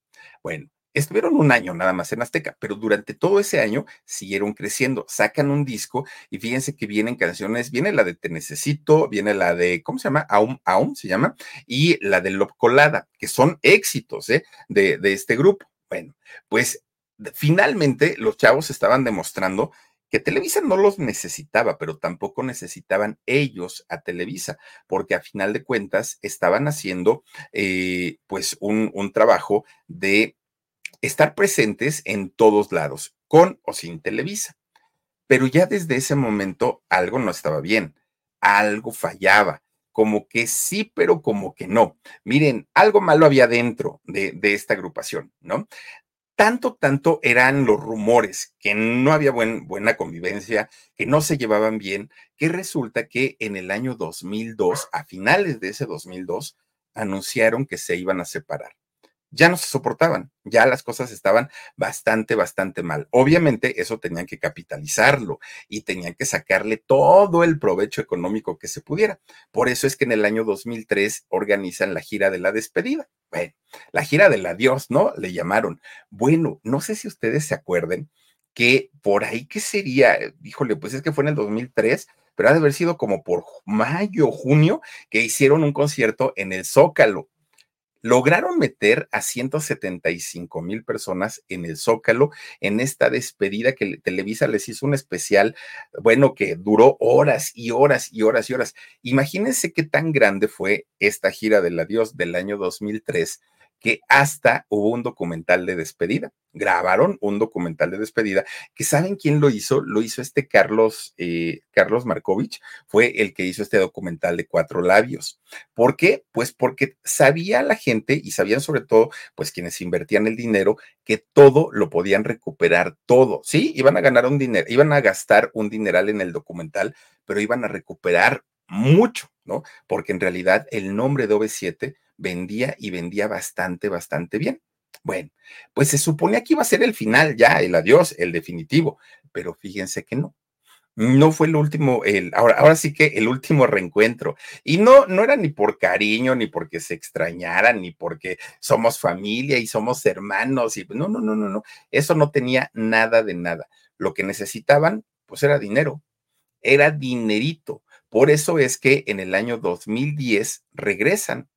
Bueno, Estuvieron un año nada más en Azteca, pero durante todo ese año siguieron creciendo. Sacan un disco y fíjense que vienen canciones, viene la de Te Necesito, viene la de, ¿cómo se llama? Aum, Aum se llama, y la de Lop Colada, que son éxitos ¿eh? de, de este grupo. Bueno, pues finalmente los chavos estaban demostrando que Televisa no los necesitaba, pero tampoco necesitaban ellos a Televisa, porque a final de cuentas estaban haciendo eh, pues un, un trabajo de estar presentes en todos lados, con o sin Televisa. Pero ya desde ese momento algo no estaba bien, algo fallaba, como que sí, pero como que no. Miren, algo malo había dentro de, esta agrupación, ¿no? Tanto, tanto eran los rumores que no había buena convivencia, que no se llevaban bien, que resulta que en el año 2002, a finales de ese 2002, anunciaron que se iban a separar ya no se soportaban, ya las cosas estaban bastante, bastante mal. Obviamente eso tenían que capitalizarlo y tenían que sacarle todo el provecho económico que se pudiera. Por eso es que en el año 2003 organizan la gira de la despedida. Bueno, la gira del adiós, ¿no? Le llamaron. Bueno, no sé si ustedes se acuerden que por ahí que sería, híjole, pues es que fue en el 2003, pero ha de haber sido como por mayo, junio, que hicieron un concierto en el Zócalo lograron meter a 175 mil personas en el Zócalo en esta despedida que Televisa les hizo un especial, bueno, que duró horas y horas y horas y horas. Imagínense qué tan grande fue esta gira del adiós del año 2003 que hasta hubo un documental de despedida. Grabaron un documental de despedida que saben quién lo hizo. Lo hizo este Carlos, eh, Carlos Markovich, fue el que hizo este documental de cuatro labios. ¿Por qué? Pues porque sabía la gente y sabían sobre todo, pues quienes invertían el dinero, que todo lo podían recuperar, todo. Sí, iban a ganar un dinero, iban a gastar un dineral en el documental, pero iban a recuperar mucho, ¿no? Porque en realidad el nombre de OV7 vendía y vendía bastante, bastante bien. Bueno, pues se suponía que iba a ser el final ya, el adiós, el definitivo, pero fíjense que no. No fue el último, el, ahora, ahora sí que el último reencuentro. Y no, no era ni por cariño, ni porque se extrañaran, ni porque somos familia y somos hermanos. Y no, no, no, no, no. Eso no tenía nada de nada. Lo que necesitaban, pues era dinero. Era dinerito. Por eso es que en el año 2010 regresan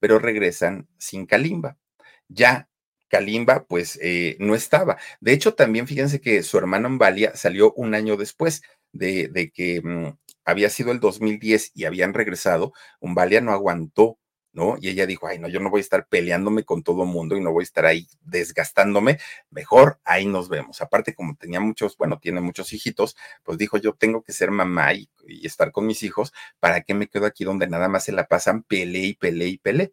pero regresan sin Kalimba. Ya Kalimba, pues eh, no estaba. De hecho, también fíjense que su hermano Ambalia salió un año después de, de que mm, había sido el 2010 y habían regresado. Umbalia no aguantó ¿no? Y ella dijo, ay, no, yo no voy a estar peleándome con todo mundo y no voy a estar ahí desgastándome, mejor ahí nos vemos. Aparte, como tenía muchos, bueno, tiene muchos hijitos, pues dijo, yo tengo que ser mamá y, y estar con mis hijos, ¿para qué me quedo aquí donde nada más se la pasan pele y pele y pele?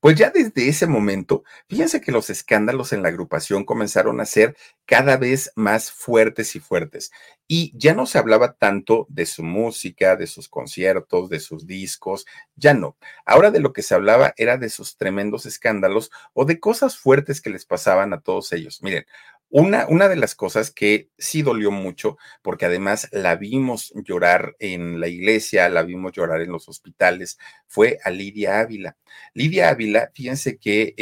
Pues ya desde ese momento, fíjense que los escándalos en la agrupación comenzaron a ser cada vez más fuertes y fuertes. Y ya no se hablaba tanto de su música, de sus conciertos, de sus discos, ya no. Ahora de lo que se hablaba era de sus tremendos escándalos o de cosas fuertes que les pasaban a todos ellos. Miren, una, una, de las cosas que sí dolió mucho, porque además la vimos llorar en la iglesia, la vimos llorar en los hospitales, fue a Lidia Ávila. Lidia Ávila, fíjense que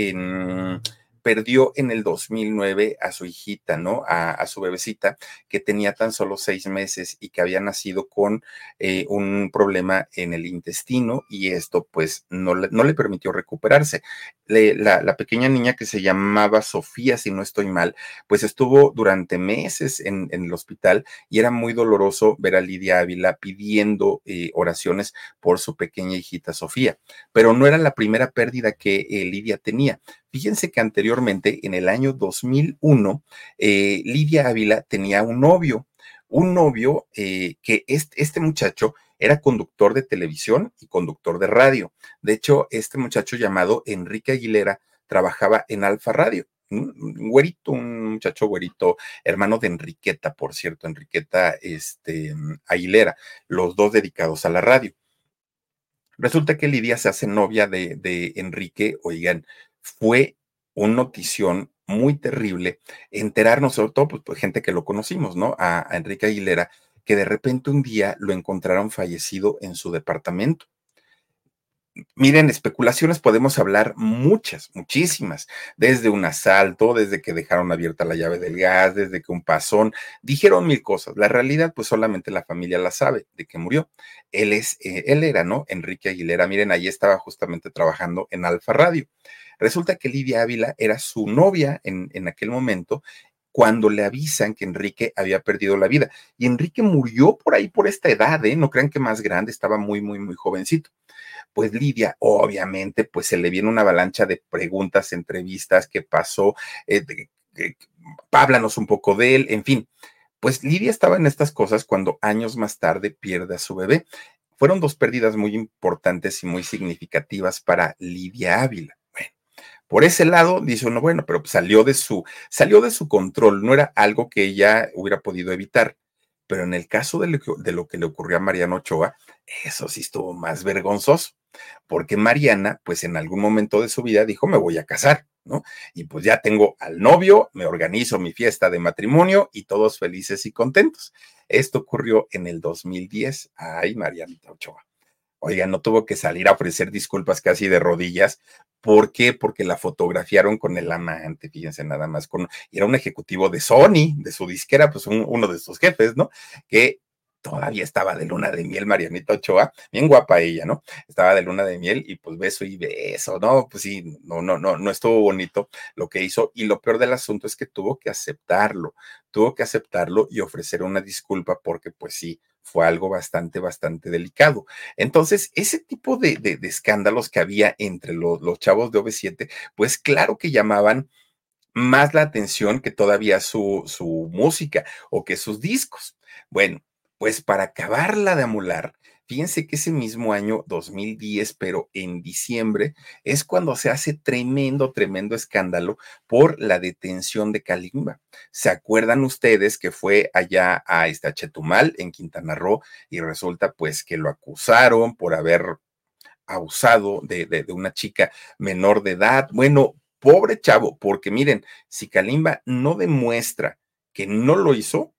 perdió en el 2009 a su hijita, ¿no? A, su bebecita, que tenía tan solo seis meses y que había nacido con eh, un problema en el intestino y esto pues no no le permitió recuperarse. La, pequeña niña que se llamaba Sofía, si no estoy mal, pues estuvo durante meses en, el hospital y era muy doloroso ver a Lidia Ávila pidiendo eh, oraciones por su pequeña hijita Sofía. Pero no era la primera pérdida que eh, Lidia tenía. Fíjense que anteriormente, en el año 2001, eh, Lidia Ávila tenía un novio, un novio eh, que este, este muchacho era conductor de televisión y conductor de radio. De hecho, este muchacho llamado Enrique Aguilera trabajaba en Alfa Radio. Un güerito, un muchacho güerito, hermano de Enriqueta, por cierto, Enriqueta este, Aguilera, los dos dedicados a la radio. Resulta que Lidia se hace novia de, de Enrique, oigan, fue un notición muy terrible enterarnos, sobre todo pues, pues, gente que lo conocimos, ¿no? A, Enrique Aguilera, que de repente un día lo encontraron fallecido en su departamento. Miren, especulaciones podemos hablar muchas, muchísimas, desde un asalto, desde que dejaron abierta la llave del gas, desde que un pasón, dijeron mil cosas. La realidad, pues solamente la familia la sabe de que murió. Él es, eh, él era, ¿no? Enrique Aguilera. Miren, ahí estaba justamente trabajando en Alfa Radio. Resulta que Lidia Ávila era su novia en, en aquel momento cuando le avisan que Enrique había perdido la vida. Y Enrique murió por ahí, por esta edad, ¿eh? No crean que más grande, estaba muy, muy, muy jovencito. Pues Lidia, obviamente, pues se le viene una avalancha de preguntas, entrevistas, qué pasó, eh, háblanos un poco de él, en fin. Pues Lidia estaba en estas cosas cuando años más tarde pierde a su bebé. Fueron dos pérdidas muy importantes y muy significativas para Lidia Ávila. Por ese lado, dice uno, bueno, pero salió de su, salió de su control, no era algo que ella hubiera podido evitar. Pero en el caso de lo, que, le ocurrió a Mariano Ochoa, eso sí estuvo más vergonzoso, porque Mariana, pues en algún momento de su vida dijo, me voy a casar, ¿no? Y pues ya tengo al novio, me organizo mi fiesta de matrimonio y todos felices y contentos. Esto ocurrió en el 2010. Ay, Marianita Ochoa. Oiga, no tuvo que salir a ofrecer disculpas casi de rodillas. ¿Por qué? Porque la fotografiaron con el amante, fíjense nada más, con, era un ejecutivo de Sony, de su disquera, pues uno de sus jefes, ¿no? Que todavía estaba de luna de miel Marianita Ochoa, bien guapa ella, ¿no? Estaba de luna de miel y pues beso y beso, ¿no? Pues sí, no, no, no, no estuvo bonito lo que hizo y lo peor del asunto es que tuvo que aceptarlo, tuvo que aceptarlo y ofrecer una disculpa porque pues sí, fue algo bastante, bastante delicado. Entonces, ese tipo de, de, escándalos que había entre los, los chavos de OV7, pues claro que llamaban más la atención que todavía su, su música o que sus discos. Bueno, pues para acabarla de amular, Fíjense que ese mismo año 2010, pero en diciembre, es cuando se hace tremendo, tremendo escándalo por la detención de Kalimba. ¿Se acuerdan ustedes que fue allá a Estachetumal, en Quintana Roo, y resulta pues que lo acusaron por haber abusado de, de, de una chica menor de edad? Bueno, pobre chavo, porque miren, si Kalimba no demuestra que no lo hizo,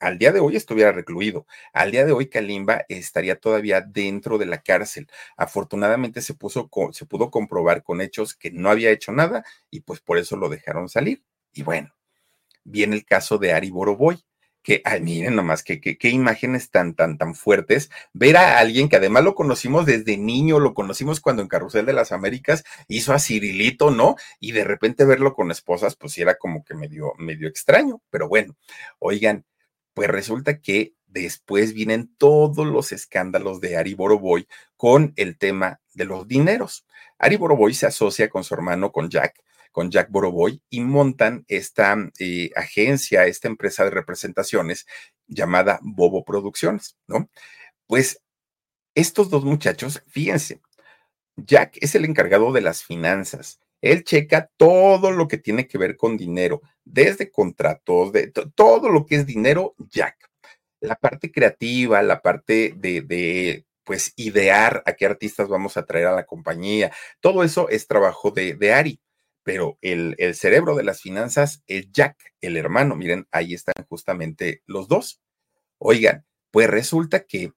al día de hoy estuviera recluido. Al día de hoy Kalimba estaría todavía dentro de la cárcel. Afortunadamente se, puso, se pudo comprobar con hechos que no había hecho nada y pues por eso lo dejaron salir. Y bueno, viene el caso de Ari Boroboy que, miren nomás, qué que, imágenes tan, tan, tan fuertes. Ver a alguien que además lo conocimos desde niño, lo conocimos cuando en Carrusel de las Américas hizo a Cirilito, ¿no? Y de repente verlo con esposas, pues era como que medio, medio extraño, pero bueno, oigan, pues resulta que después vienen todos los escándalos de Ari Boroboy con el tema de los dineros. Ari Boroboy se asocia con su hermano, con Jack, con Jack Boroboy, y montan esta eh, agencia, esta empresa de representaciones llamada Bobo Producciones, ¿no? Pues estos dos muchachos, fíjense, Jack es el encargado de las finanzas, él checa todo lo que tiene que ver con dinero, desde contratos, de todo lo que es dinero, Jack. La parte creativa, la parte de, de, pues, idear a qué artistas vamos a traer a la compañía, todo eso es trabajo de, de Ari. Pero el, el cerebro de las finanzas es Jack, el hermano. Miren, ahí están justamente los dos. Oigan, pues resulta que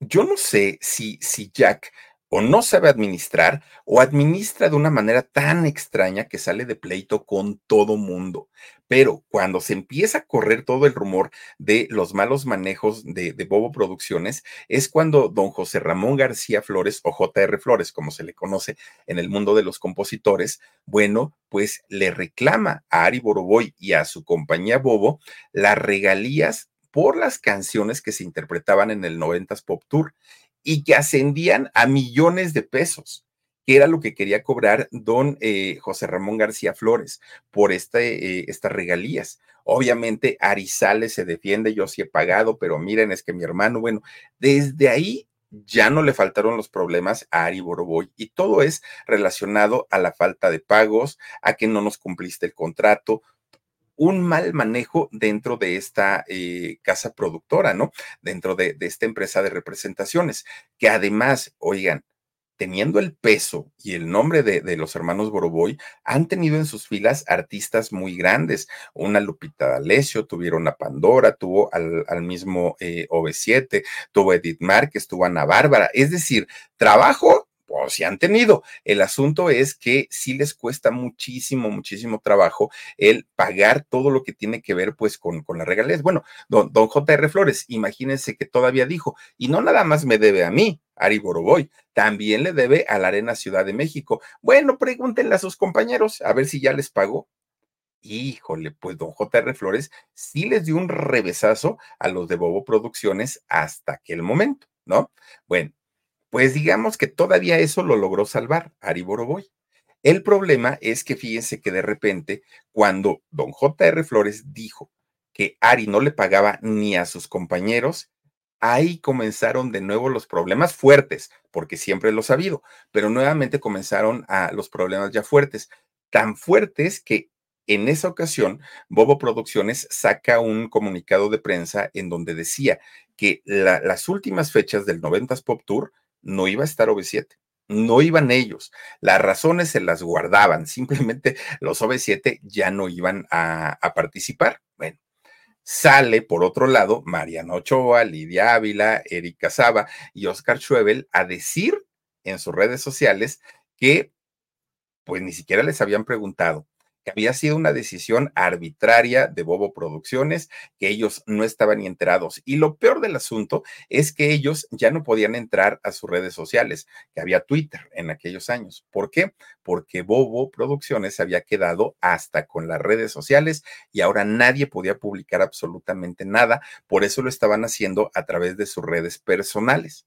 yo no sé si, si Jack o no sabe administrar o administra de una manera tan extraña que sale de pleito con todo mundo. Pero cuando se empieza a correr todo el rumor de los malos manejos de, Bobo Producciones, es cuando don José Ramón García Flores, o JR Flores, como se le conoce en el mundo de los compositores, bueno, pues le reclama a Ari Boroboy y a su compañía Bobo las regalías por las canciones que se interpretaban en el 90s Pop Tour y que ascendían a millones de pesos, que era lo que quería cobrar don eh, José Ramón García Flores por este, eh, estas regalías. Obviamente Arizales se defiende, yo sí he pagado, pero miren, es que mi hermano, bueno, desde ahí ya no le faltaron los problemas a Ari Boroboy y todo es relacionado a la falta de pagos, a que no nos cumpliste el contrato, un mal manejo dentro de esta eh, casa productora, ¿no? Dentro de, esta empresa de representaciones, que además, oigan, teniendo el peso y el nombre de, los hermanos Boroboy, han tenido en sus filas artistas muy grandes. Una Lupita D'Alessio, tuvieron a Pandora, tuvo al, mismo eh, OV7, tuvo Edith Márquez, tuvo Ana Bárbara. Es decir, trabajo o si han tenido. El asunto es que sí les cuesta muchísimo, muchísimo trabajo el pagar todo lo que tiene que ver pues con, con las regalías. Bueno, don, don JR Flores, imagínense que todavía dijo, y no nada más me debe a mí, Ari Boroboy, también le debe a la Arena Ciudad de México. Bueno, pregúntenle a sus compañeros a ver si ya les pagó. Híjole, pues don JR Flores sí les dio un revesazo a los de Bobo Producciones hasta aquel momento, ¿no? Bueno, pues digamos que todavía eso lo logró salvar Ari Boroboy. El problema es que fíjense que de repente, cuando don J.R. Flores dijo que Ari no le pagaba ni a sus compañeros, ahí comenzaron de nuevo los problemas fuertes, porque siempre los ha habido, pero nuevamente comenzaron a los problemas ya fuertes, tan fuertes que en esa ocasión, Bobo Producciones saca un comunicado de prensa en donde decía que la, las últimas fechas del 90s Pop Tour no iba a estar OV7. No iban ellos. Las razones se las guardaban. Simplemente los OV7 ya no iban a, a participar. Bueno, sale por otro lado Mariano Ochoa, Lidia Ávila, Erika Saba y Oscar Schwebel a decir en sus redes sociales que pues ni siquiera les habían preguntado que había sido una decisión arbitraria de Bobo Producciones, que ellos no estaban ni enterados. Y lo peor del asunto es que ellos ya no podían entrar a sus redes sociales, que había Twitter en aquellos años. ¿Por qué? Porque Bobo Producciones había quedado hasta con las redes sociales y ahora nadie podía publicar absolutamente nada. Por eso lo estaban haciendo a través de sus redes personales.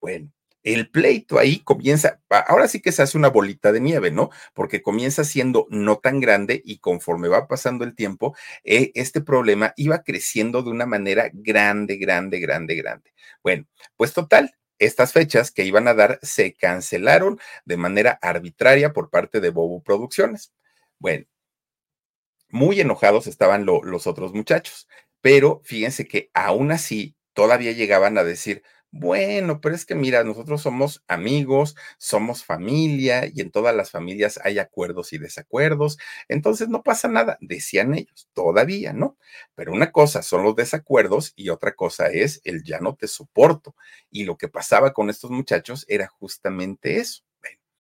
Bueno, el pleito ahí comienza, ahora sí que se hace una bolita de nieve, ¿no? Porque comienza siendo no tan grande y conforme va pasando el tiempo, eh, este problema iba creciendo de una manera grande, grande, grande, grande. Bueno, pues total, estas fechas que iban a dar se cancelaron de manera arbitraria por parte de Bobo Producciones. Bueno, muy enojados estaban lo, los otros muchachos, pero fíjense que aún así todavía llegaban a decir, bueno, pero es que mira, nosotros somos amigos, somos familia y en todas las familias hay acuerdos y desacuerdos, entonces no pasa nada, decían ellos, todavía, ¿no? Pero una cosa son los desacuerdos y otra cosa es el ya no te soporto. Y lo que pasaba con estos muchachos era justamente eso.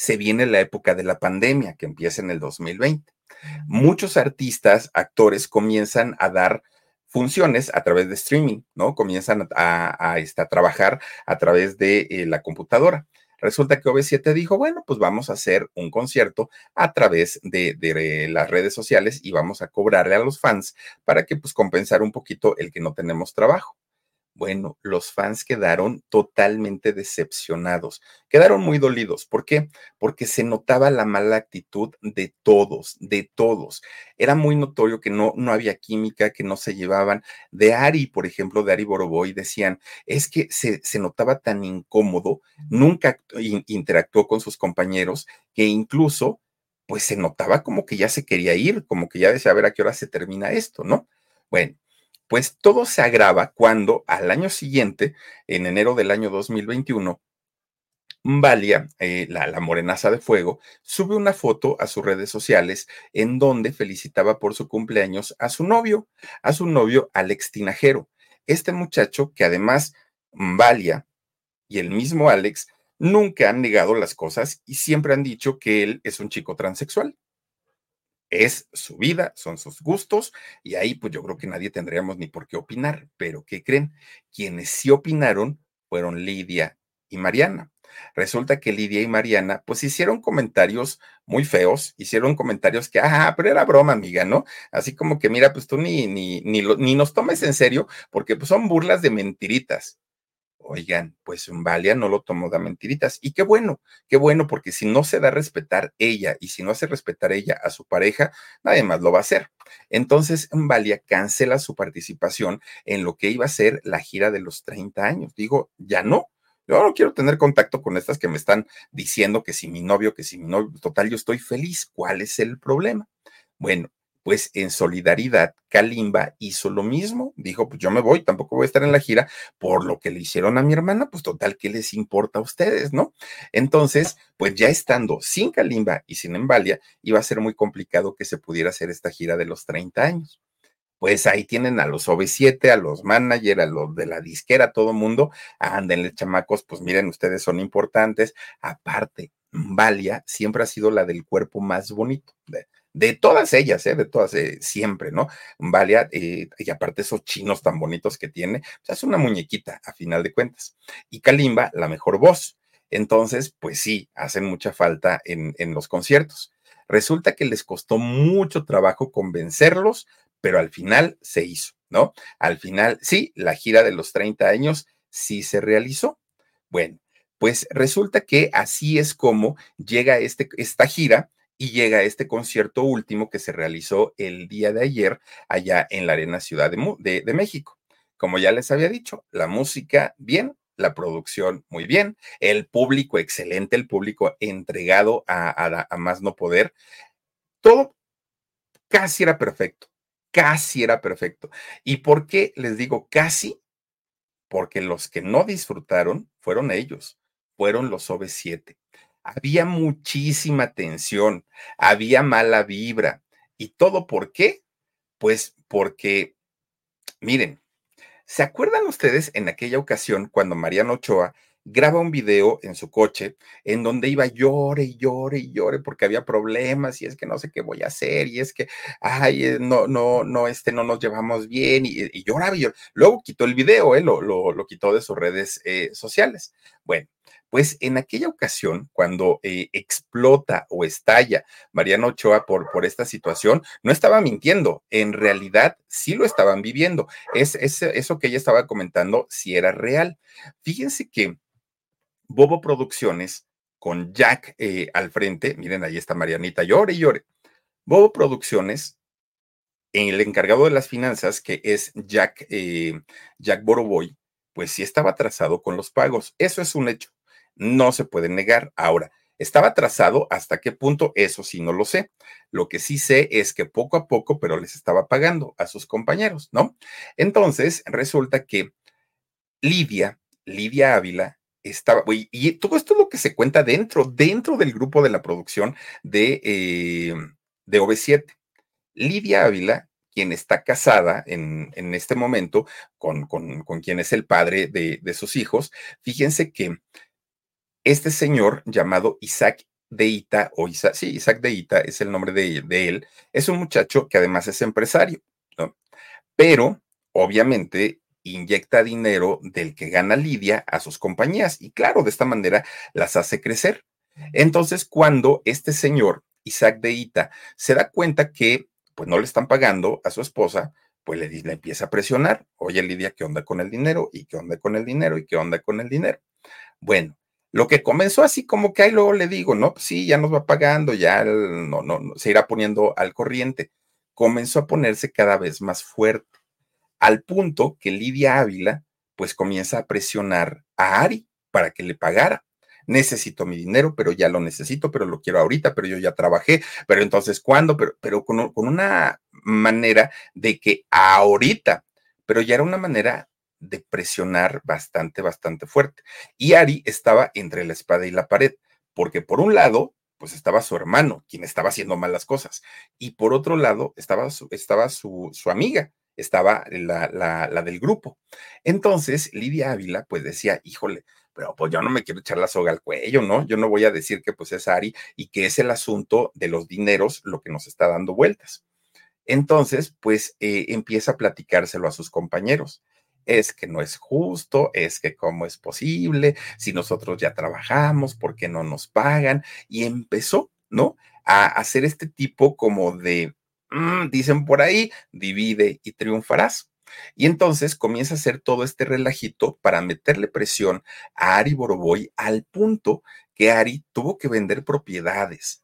se viene la época de la pandemia que empieza en el 2020. Muchos artistas, actores comienzan a dar funciones a través de streaming, ¿no? Comienzan a, a, este, a trabajar a través de eh, la computadora. Resulta que OV7 dijo, bueno, pues vamos a hacer un concierto a través de, de, las redes sociales y vamos a cobrarle a los fans para que pues compensar un poquito el que no tenemos trabajo. Bueno, los fans quedaron totalmente decepcionados, quedaron muy dolidos. ¿Por qué? Porque se notaba la mala actitud de todos, de todos. Era muy notorio que no, no había química, que no se llevaban. De Ari, por ejemplo, de Ari Boroboy, decían, es que se, se notaba tan incómodo, nunca interactuó con sus compañeros, que incluso, pues se notaba como que ya se quería ir, como que ya decía, a ver a qué hora se termina esto, ¿no? Bueno, pues todo se agrava cuando al año siguiente, en enero del año 2021, Valia, eh, la, la, morenaza de fuego, sube una foto a sus redes sociales en donde felicitaba por su cumpleaños a su novio, a su novio Alex Tinajero. Este muchacho que además Valia y el mismo Alex nunca han negado las cosas y siempre han dicho que él es un chico transexual es su vida, son sus gustos, y ahí pues yo creo que nadie tendríamos ni por qué opinar, pero ¿qué creen? Quienes sí opinaron fueron Lidia y Mariana. Resulta que Lidia y Mariana pues hicieron comentarios muy feos, hicieron comentarios que, ah, pero era broma, amiga, ¿no? Así como que, mira, pues tú ni, ni, ni, ni nos tomes en serio, porque pues son burlas de mentiritas. Oigan, pues Valia no lo tomó de mentiritas. Y qué bueno, qué bueno, porque si no se da a respetar ella y si no hace respetar ella a su pareja, nadie más lo va a hacer. Entonces, Valia cancela su participación en lo que iba a ser la gira de los 30 años. Digo, ya no. Yo no quiero tener contacto con estas que me están diciendo que si mi novio, que si mi novio, total, yo estoy feliz. ¿Cuál es el problema? Bueno, pues en solidaridad, Kalimba hizo lo mismo, dijo, pues yo me voy, tampoco voy a estar en la gira por lo que le hicieron a mi hermana, pues total, ¿qué les importa a ustedes, no? Entonces, pues ya estando sin Kalimba y sin Embalia, iba a ser muy complicado que se pudiera hacer esta gira de los 30 años. Pues ahí tienen a los OV7, a los managers, a los de la disquera, todo mundo, ándenle chamacos, pues miren, ustedes son importantes. Aparte, Valia siempre ha sido la del cuerpo más bonito de todas ellas, ¿eh? de todas, eh, siempre, ¿no? Valia, eh, y aparte esos chinos tan bonitos que tiene, pues es una muñequita a final de cuentas. Y Kalimba, la mejor voz. Entonces, pues sí, hacen mucha falta en, en los conciertos. Resulta que les costó mucho trabajo convencerlos, pero al final se hizo, ¿no? Al final, sí, la gira de los 30 años sí se realizó. Bueno, pues resulta que así es como llega este, esta gira y llega este concierto último que se realizó el día de ayer allá en la Arena Ciudad de, de, México. Como ya les había dicho, la música bien, la producción muy bien, el público excelente, el público entregado a, a, más no poder. Todo casi era perfecto, casi era perfecto. ¿Y por qué les digo casi? Porque los que no disfrutaron fueron ellos, fueron los OV7 había muchísima tensión, había mala vibra. ¿Y todo por qué? Pues porque, miren, ¿se acuerdan ustedes en aquella ocasión cuando Mariano Ochoa graba un video en su coche en donde iba llore y llore y llore porque había problemas y es que no sé qué voy a hacer y es que, ay, eh, no, no, no, este, no nos llevamos bien y, y lloraba y lloraba. Luego quitó el video, eh, lo, lo, quitó de sus redes eh, sociales. Bueno, pues en aquella ocasión, cuando eh, explota o estalla Mariano Ochoa por, por esta situación, no estaba mintiendo, en realidad sí lo estaban viviendo. Es, es eso que ella estaba comentando, si era real. Fíjense que Bobo Producciones, con Jack eh, al frente, miren, ahí está Marianita, llore y llore. Bobo Producciones el encargado de las finanzas, que es Jack, eh, Jack Boroboy, pues sí estaba atrasado con los pagos. Eso es un hecho no se puede negar. Ahora, ¿estaba trazado hasta qué punto? Eso sí no lo sé. Lo que sí sé es que poco a poco, pero les estaba pagando a sus compañeros, ¿no? Entonces, resulta que Lidia, Lidia Ávila, estaba, y todo esto es lo que se cuenta dentro, dentro del grupo de la producción de, eh, de OV7. Lidia Ávila quien está casada en, en este momento con, con, con, quien es el padre de, de sus hijos, fíjense que este señor llamado Isaac Deita, o Isaac, sí, Isaac Deita es el nombre de, de, él, es un muchacho que además es empresario, ¿no? Pero, obviamente, inyecta dinero del que gana Lidia a sus compañías y claro, de esta manera las hace crecer. Entonces, cuando este señor, Isaac Deita, se da cuenta que pues no le están pagando a su esposa, pues le, le empieza a presionar. Oye, Lidia, ¿qué onda con el dinero? ¿Y qué onda con el dinero? ¿Y qué onda con el dinero? Bueno, lo que comenzó así como que ahí luego le digo, no, pues sí, ya nos va pagando, ya no, no, no, se irá poniendo al corriente. Comenzó a ponerse cada vez más fuerte, al punto que Lidia Ávila pues comienza a presionar a Ari para que le pagara. Necesito mi dinero, pero ya lo necesito, pero lo quiero ahorita, pero yo ya trabajé, pero entonces, ¿cuándo? Pero, pero con, con una manera de que ahorita, pero ya era una manera de presionar bastante, bastante fuerte. Y Ari estaba entre la espada y la pared, porque por un lado, pues estaba su hermano, quien estaba haciendo malas cosas, y por otro lado estaba su, estaba su, su amiga, estaba la, la, la, del grupo. Entonces, Lidia Ávila, pues decía, híjole, pero pues yo no me quiero echar la soga al cuello, ¿no? Yo no voy a decir que pues es Ari y que es el asunto de los dineros lo que nos está dando vueltas. Entonces, pues eh, empieza a platicárselo a sus compañeros es que no es justo, es que cómo es posible, si nosotros ya trabajamos, ¿por qué no nos pagan? Y empezó, ¿no? A hacer este tipo como de, mm, dicen por ahí, divide y triunfarás. Y entonces comienza a hacer todo este relajito para meterle presión a Ari Boroboy al punto que Ari tuvo que vender propiedades.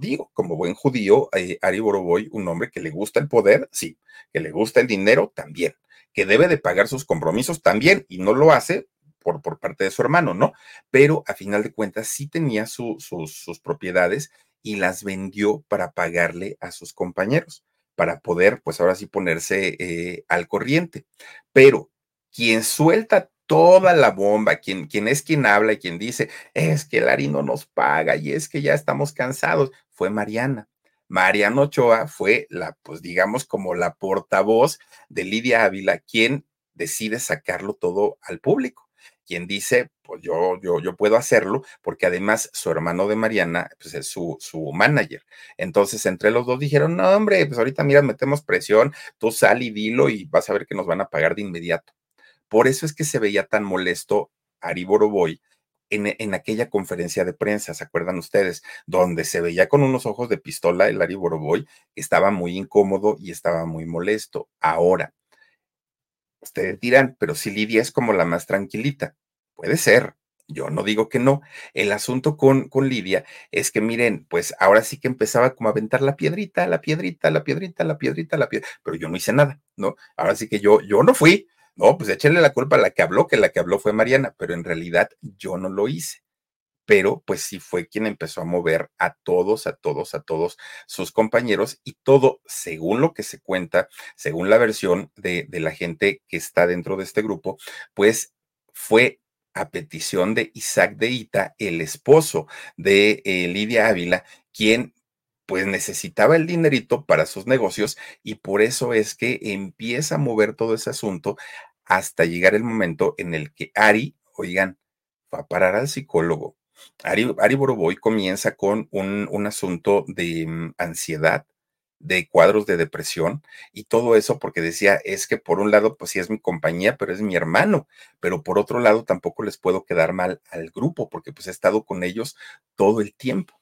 Digo, como buen judío, eh, Ari Boroboy, un hombre que le gusta el poder, sí, que le gusta el dinero también que debe de pagar sus compromisos también y no lo hace por, por parte de su hermano, ¿no? Pero a final de cuentas sí tenía sus, propiedades y las vendió para pagarle a sus compañeros, para poder, pues ahora sí, ponerse eh, al corriente. Pero quien suelta toda la bomba, quien, quien es quien habla y quien dice, es que el Ari no nos paga y es que ya estamos cansados, fue Mariana. Mariano Ochoa fue la, pues digamos, como la portavoz de Lidia Ávila, quien decide sacarlo todo al público quien dice, pues yo, yo, yo puedo hacerlo, porque además su hermano de Mariana, pues es su, su manager. Entonces, entre los dos dijeron, no, hombre, pues ahorita mira, metemos presión, tú sal y dilo y vas a ver que nos van a pagar de inmediato. Por eso es que se veía tan molesto Ari Boroboy en, aquella conferencia de prensa, ¿se acuerdan ustedes? Donde se veía con unos ojos de pistola el Ari Boroboy, estaba muy incómodo y estaba muy molesto. Ahora, ustedes dirán, pero si Lidia es como la más tranquilita, puede ser. Yo no digo que no. El asunto con, con Lidia es que, miren, pues ahora sí que empezaba como a aventar la piedrita, la piedrita, la piedrita, la piedrita, la piedrita, pero yo no hice nada, ¿no? Ahora sí que yo, yo no fui, no, pues échenle la culpa a la que habló, que la que habló fue Mariana, pero en realidad yo no lo hice. Pero pues sí fue quien empezó a mover a todos, a todos, a todos sus compañeros y todo, según lo que se cuenta, según la versión de, de la gente que está dentro de este grupo, pues fue a petición de Isaac de Ita, el esposo de eh, Lidia Ávila, quien pues necesitaba el dinerito para sus negocios y por eso es que empieza a mover todo ese asunto hasta llegar el momento en el que Ari, oigan, va a parar al psicólogo. Ari, Ari Boroboy comienza con un, un asunto de mm, ansiedad, de cuadros de depresión y todo eso porque decía, es que por un lado, pues sí es mi compañía, pero es mi hermano, pero por otro lado tampoco les puedo quedar mal al grupo porque pues he estado con ellos todo el tiempo.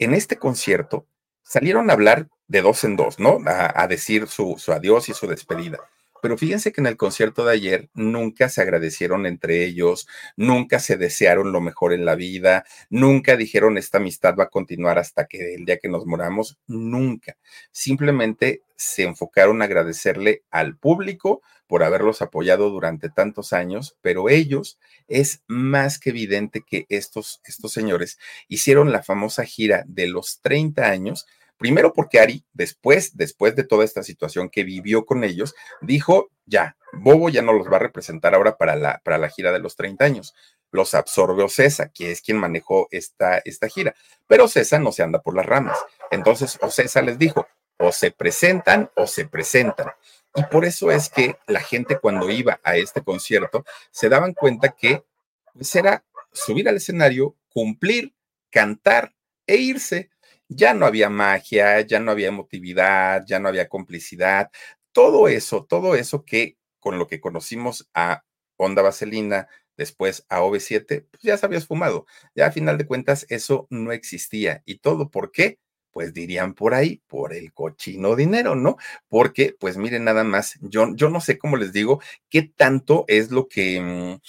en este concierto salieron a hablar de dos en dos, ¿no? A, decir su, su adiós y su despedida. Pero fíjense que en el concierto de ayer nunca se agradecieron entre ellos, nunca se desearon lo mejor en la vida, nunca dijeron esta amistad va a continuar hasta que el día que nos moramos, nunca. Simplemente se enfocaron a agradecerle al público por haberlos apoyado durante tantos años, pero ellos es más que evidente que estos, estos señores hicieron la famosa gira de los 30 años Primero porque Ari, después, después de toda esta situación que vivió con ellos, dijo, ya, Bobo ya no los va a representar ahora para la, para la gira de los 30 años. Los absorbió César, que es quien manejó esta, esta gira. Pero César no se anda por las ramas. Entonces, César les dijo, o se presentan o se presentan. Y por eso es que la gente cuando iba a este concierto se daban cuenta que pues, era subir al escenario, cumplir, cantar e irse. Ya no había magia, ya no había emotividad, ya no había complicidad. Todo eso, todo eso que con lo que conocimos a Onda Vaselina, después a OV7, pues ya se habías fumado. Ya a final de cuentas eso no existía. ¿Y todo por qué? Pues dirían por ahí, por el cochino dinero, ¿no? Porque, pues miren nada más, yo, yo no sé cómo les digo, qué tanto es lo que mm,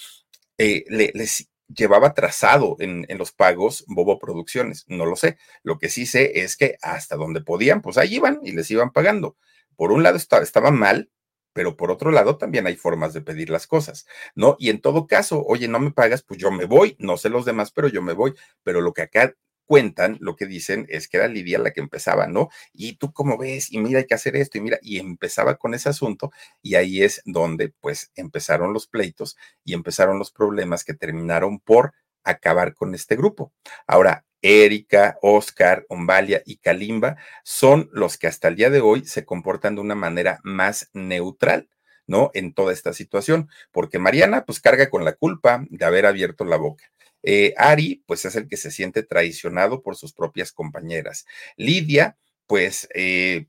eh, les llevaba trazado en, en, los pagos Bobo Producciones. No lo sé. Lo que sí sé es que hasta donde podían, pues ahí iban y les iban pagando. Por un lado estaba, estaba mal, pero por otro lado también hay formas de pedir las cosas, ¿no? Y en todo caso, oye, no me pagas, pues yo me voy, no sé los demás, pero yo me voy. Pero lo que acá cuentan, lo que dicen es que era Lidia la que empezaba, ¿no? Y tú cómo ves, y mira, hay que hacer esto, y mira, y empezaba con ese asunto, y ahí es donde pues empezaron los pleitos y empezaron los problemas que terminaron por acabar con este grupo. Ahora, Erika, Oscar, Ombalia y Kalimba son los que hasta el día de hoy se comportan de una manera más neutral. ¿no? En toda esta situación, porque Mariana pues carga con la culpa de haber abierto la boca. Eh, Ari, pues es el que se siente traicionado por sus propias compañeras. Lidia, pues eh,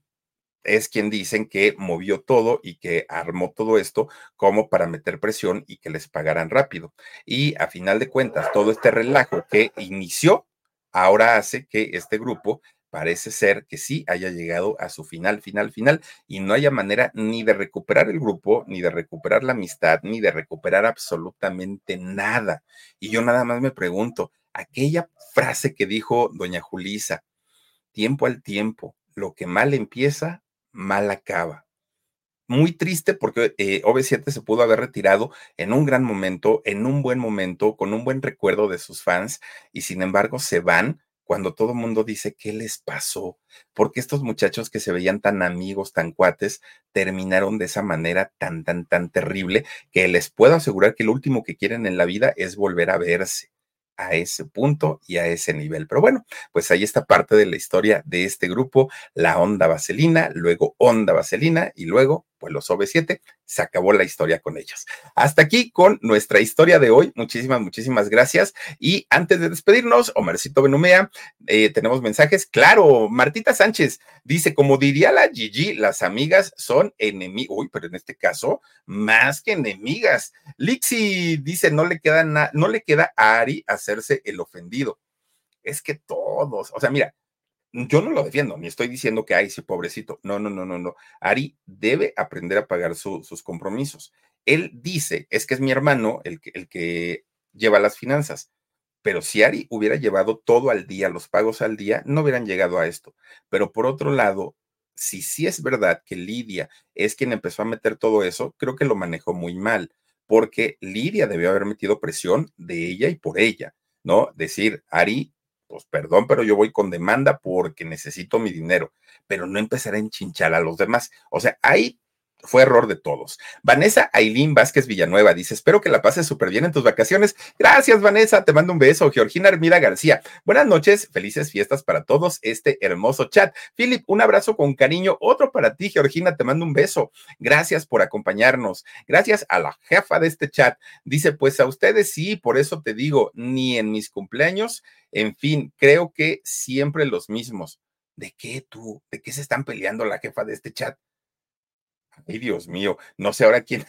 es quien dicen que movió todo y que armó todo esto como para meter presión y que les pagaran rápido. Y a final de cuentas, todo este relajo que inició ahora hace que este grupo parece ser que sí haya llegado a su final, final, final, y no haya manera ni de recuperar el grupo, ni de recuperar la amistad, ni de recuperar absolutamente nada. Y yo nada más me pregunto, aquella frase que dijo doña Julisa, tiempo al tiempo, lo que mal empieza, mal acaba. Muy triste porque eh, OV7 se pudo haber retirado en un gran momento, en un buen momento, con un buen recuerdo de sus fans, y sin embargo se van cuando todo el mundo dice, ¿qué les pasó? Porque estos muchachos que se veían tan amigos, tan cuates, terminaron de esa manera tan, tan, tan terrible que les puedo asegurar que lo último que quieren en la vida es volver a verse a ese punto y a ese nivel. Pero bueno, pues ahí está parte de la historia de este grupo, la Onda Vaselina, luego Onda Vaselina y luego los OV7, se acabó la historia con ellos. Hasta aquí con nuestra historia de hoy. Muchísimas, muchísimas gracias. Y antes de despedirnos, Omarcito Benumea, eh, tenemos mensajes. Claro, Martita Sánchez dice, como diría la Gigi, las amigas son enemigas. Uy, pero en este caso, más que enemigas. Lixi dice, no le queda no le queda a Ari hacerse el ofendido. Es que todos, o sea, mira, yo no lo defiendo, ni estoy diciendo que, ay, sí, pobrecito. No, no, no, no, no. Ari debe aprender a pagar sus compromisos. Él dice, es que es mi hermano el que, el que lleva las finanzas. Pero si Ari hubiera llevado todo al día, los pagos al día, no hubieran llegado a esto. Pero por otro lado, si sí es verdad que Lidia es quien empezó a meter todo eso, creo que lo manejó muy mal, porque Lidia debió haber metido presión de ella y por ella, ¿no? Decir, Ari, pues perdón, pero yo voy con demanda porque necesito mi dinero, pero no empezar a enchinchar a los demás. O sea, ahí fue error de todos. Vanessa Ailín Vázquez Villanueva dice: Espero que la pases súper bien en tus vacaciones. Gracias, Vanessa. Te mando un beso. Georgina Armida García. Buenas noches. Felices fiestas para todos. Este hermoso chat. Philip, un abrazo con cariño. Otro para ti, Georgina. Te mando un beso. Gracias por acompañarnos. Gracias a la jefa de este chat. Dice: Pues a ustedes sí, por eso te digo, ni en mis cumpleaños en fin, creo que siempre los mismos. ¿De qué tú? ¿De qué se están peleando la jefa de este chat? Ay, Dios mío, no sé ahora quién,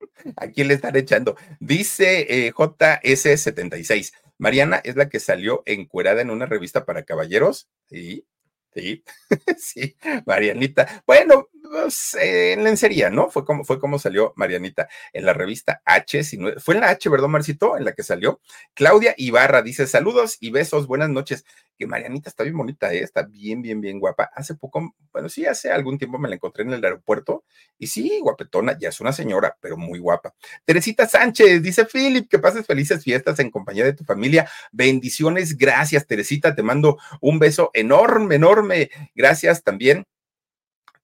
a quién le están echando. Dice eh, JS76, Mariana es la que salió encuerada en una revista para caballeros. Sí, sí, sí, Marianita. Bueno, pues, en lencería, ¿no? Fue como, fue como salió Marianita en la revista H, si no, fue en la H, ¿verdad, Marcito? En la que salió. Claudia Ibarra dice, saludos y besos, buenas noches. Que Marianita está bien bonita, ¿eh? está bien, bien, bien guapa. Hace poco, bueno, sí, hace algún tiempo me la encontré en el aeropuerto y sí, guapetona, ya es una señora, pero muy guapa. Teresita Sánchez dice, Philip, que pases felices fiestas en compañía de tu familia. Bendiciones, gracias, Teresita, te mando un beso enorme, enorme. Gracias también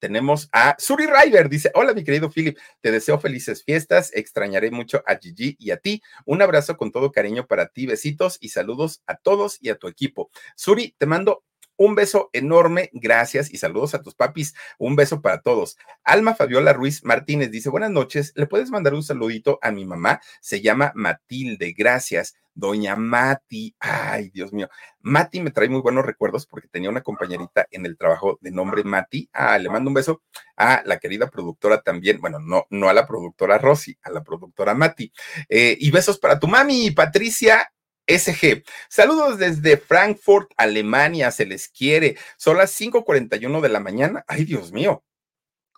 tenemos a Suri Rider, dice, hola mi querido Philip, te deseo felices fiestas, extrañaré mucho a Gigi y a ti. Un abrazo con todo cariño para ti, besitos y saludos a todos y a tu equipo. Suri, te mando Un beso enorme, gracias y saludos a tus papis. Un beso para todos. Alma Fabiola Ruiz Martínez dice, buenas noches, ¿le puedes mandar un saludito a mi mamá? Se llama Matilde, gracias. Doña Mati, ay Dios mío, Mati me trae muy buenos recuerdos porque tenía una compañerita en el trabajo de nombre Mati. Ah, le mando un beso a la querida productora también, bueno, no, no a la productora Rosy, a la productora Mati. Eh, y besos para tu mami, Patricia SG. Saludos desde Frankfurt, Alemania, se les quiere. Son las 5:41 de la mañana. Ay, Dios mío.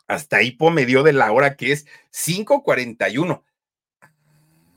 Hasta hipo me dio de la hora que es 5:41.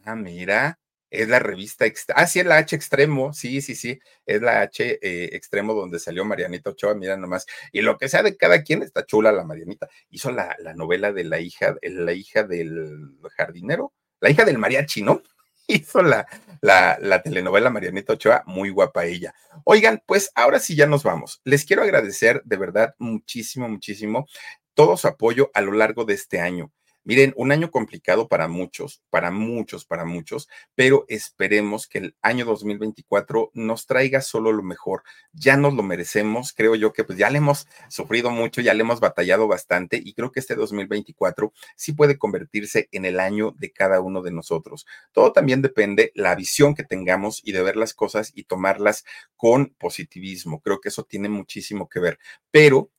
Ah, mira, es la revista. Ah, sí, es la H Extremo. Sí, sí, sí. Es la H eh, Extremo donde salió Marianita Ochoa. Mira nomás. Y lo que sea de cada quien, está chula la Marianita. Hizo la, la novela de la hija, la hija del jardinero, la hija del mariachi, ¿no? Hizo la, la, la, telenovela Marianita Ochoa, muy guapa ella. Oigan, pues ahora sí ya nos vamos. Les quiero agradecer de verdad muchísimo, muchísimo todo su apoyo a lo largo de este año. Miren, un año complicado para muchos, para muchos, para muchos, pero esperemos que el año 2024 nos traiga solo lo mejor. Ya nos lo merecemos, creo yo que pues ya le hemos sufrido mucho, ya le hemos batallado bastante y creo que este 2024 sí puede convertirse en el año de cada uno de nosotros. Todo también depende la visión que tengamos y de ver las cosas y tomarlas con positivismo. Creo que eso tiene muchísimo que ver, pero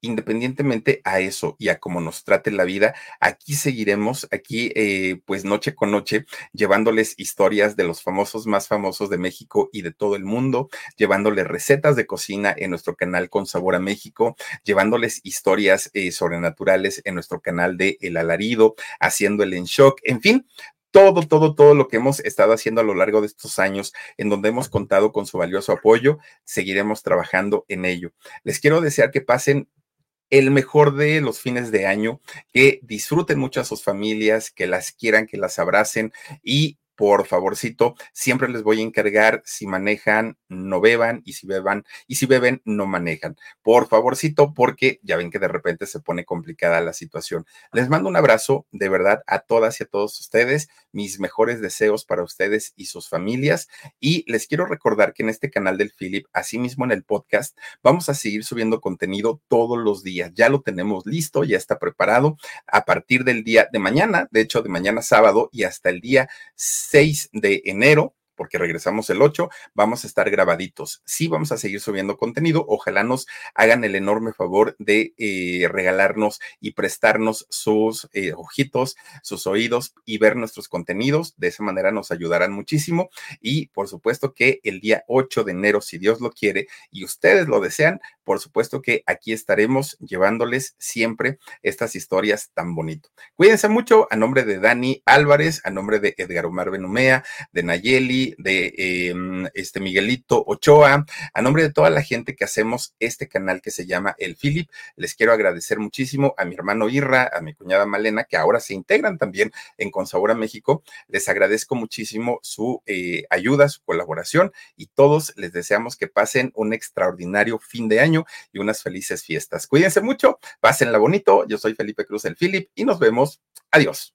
independientemente a eso y a cómo nos trate la vida, aquí seguiremos, aquí eh, pues noche con noche, llevándoles historias de los famosos más famosos de México y de todo el mundo, llevándoles recetas de cocina en nuestro canal Con Sabor a México, llevándoles historias eh, sobrenaturales en nuestro canal de El Alarido, haciendo el En Shock, en fin, todo, todo, todo lo que hemos estado haciendo a lo largo de estos años, en donde hemos contado con su valioso apoyo, seguiremos trabajando en ello. Les quiero desear que pasen el mejor de los fines de año, que disfruten mucho a sus familias, que las quieran, que las abracen y por favorcito, siempre les voy a encargar si manejan, no beban y si beban y si beben, no manejan. Por favorcito, porque ya ven que de repente se pone complicada la situación. Les mando un abrazo de verdad a todas y a todos ustedes, mis mejores deseos para ustedes y sus familias. Y les quiero recordar que en este canal del Philip, asimismo en el podcast, vamos a seguir subiendo contenido todos los días. Ya lo tenemos listo, ya está preparado a partir del día de mañana, de hecho de mañana sábado y hasta el día 6 de enero porque regresamos el 8, vamos a estar grabaditos. Sí, vamos a seguir subiendo contenido. Ojalá nos hagan el enorme favor de eh, regalarnos y prestarnos sus eh, ojitos, sus oídos y ver nuestros contenidos. De esa manera nos ayudarán muchísimo. Y por supuesto que el día 8 de enero, si Dios lo quiere y ustedes lo desean, por supuesto que aquí estaremos llevándoles siempre estas historias tan bonitas. Cuídense mucho a nombre de Dani Álvarez, a nombre de Edgar Omar Benumea, de Nayeli, de em, este Miguelito Ochoa, a nombre de toda la gente que hacemos este canal que se llama El Philip, les quiero agradecer muchísimo a mi hermano Irra, a mi cuñada Malena, que ahora se integran también en Consabora México. Les agradezco muchísimo su eh, ayuda, su colaboración y todos les deseamos que pasen un extraordinario fin de año y unas felices fiestas. Cuídense mucho, pásenla bonito. Yo soy Felipe Cruz el Philip y nos vemos. Adiós.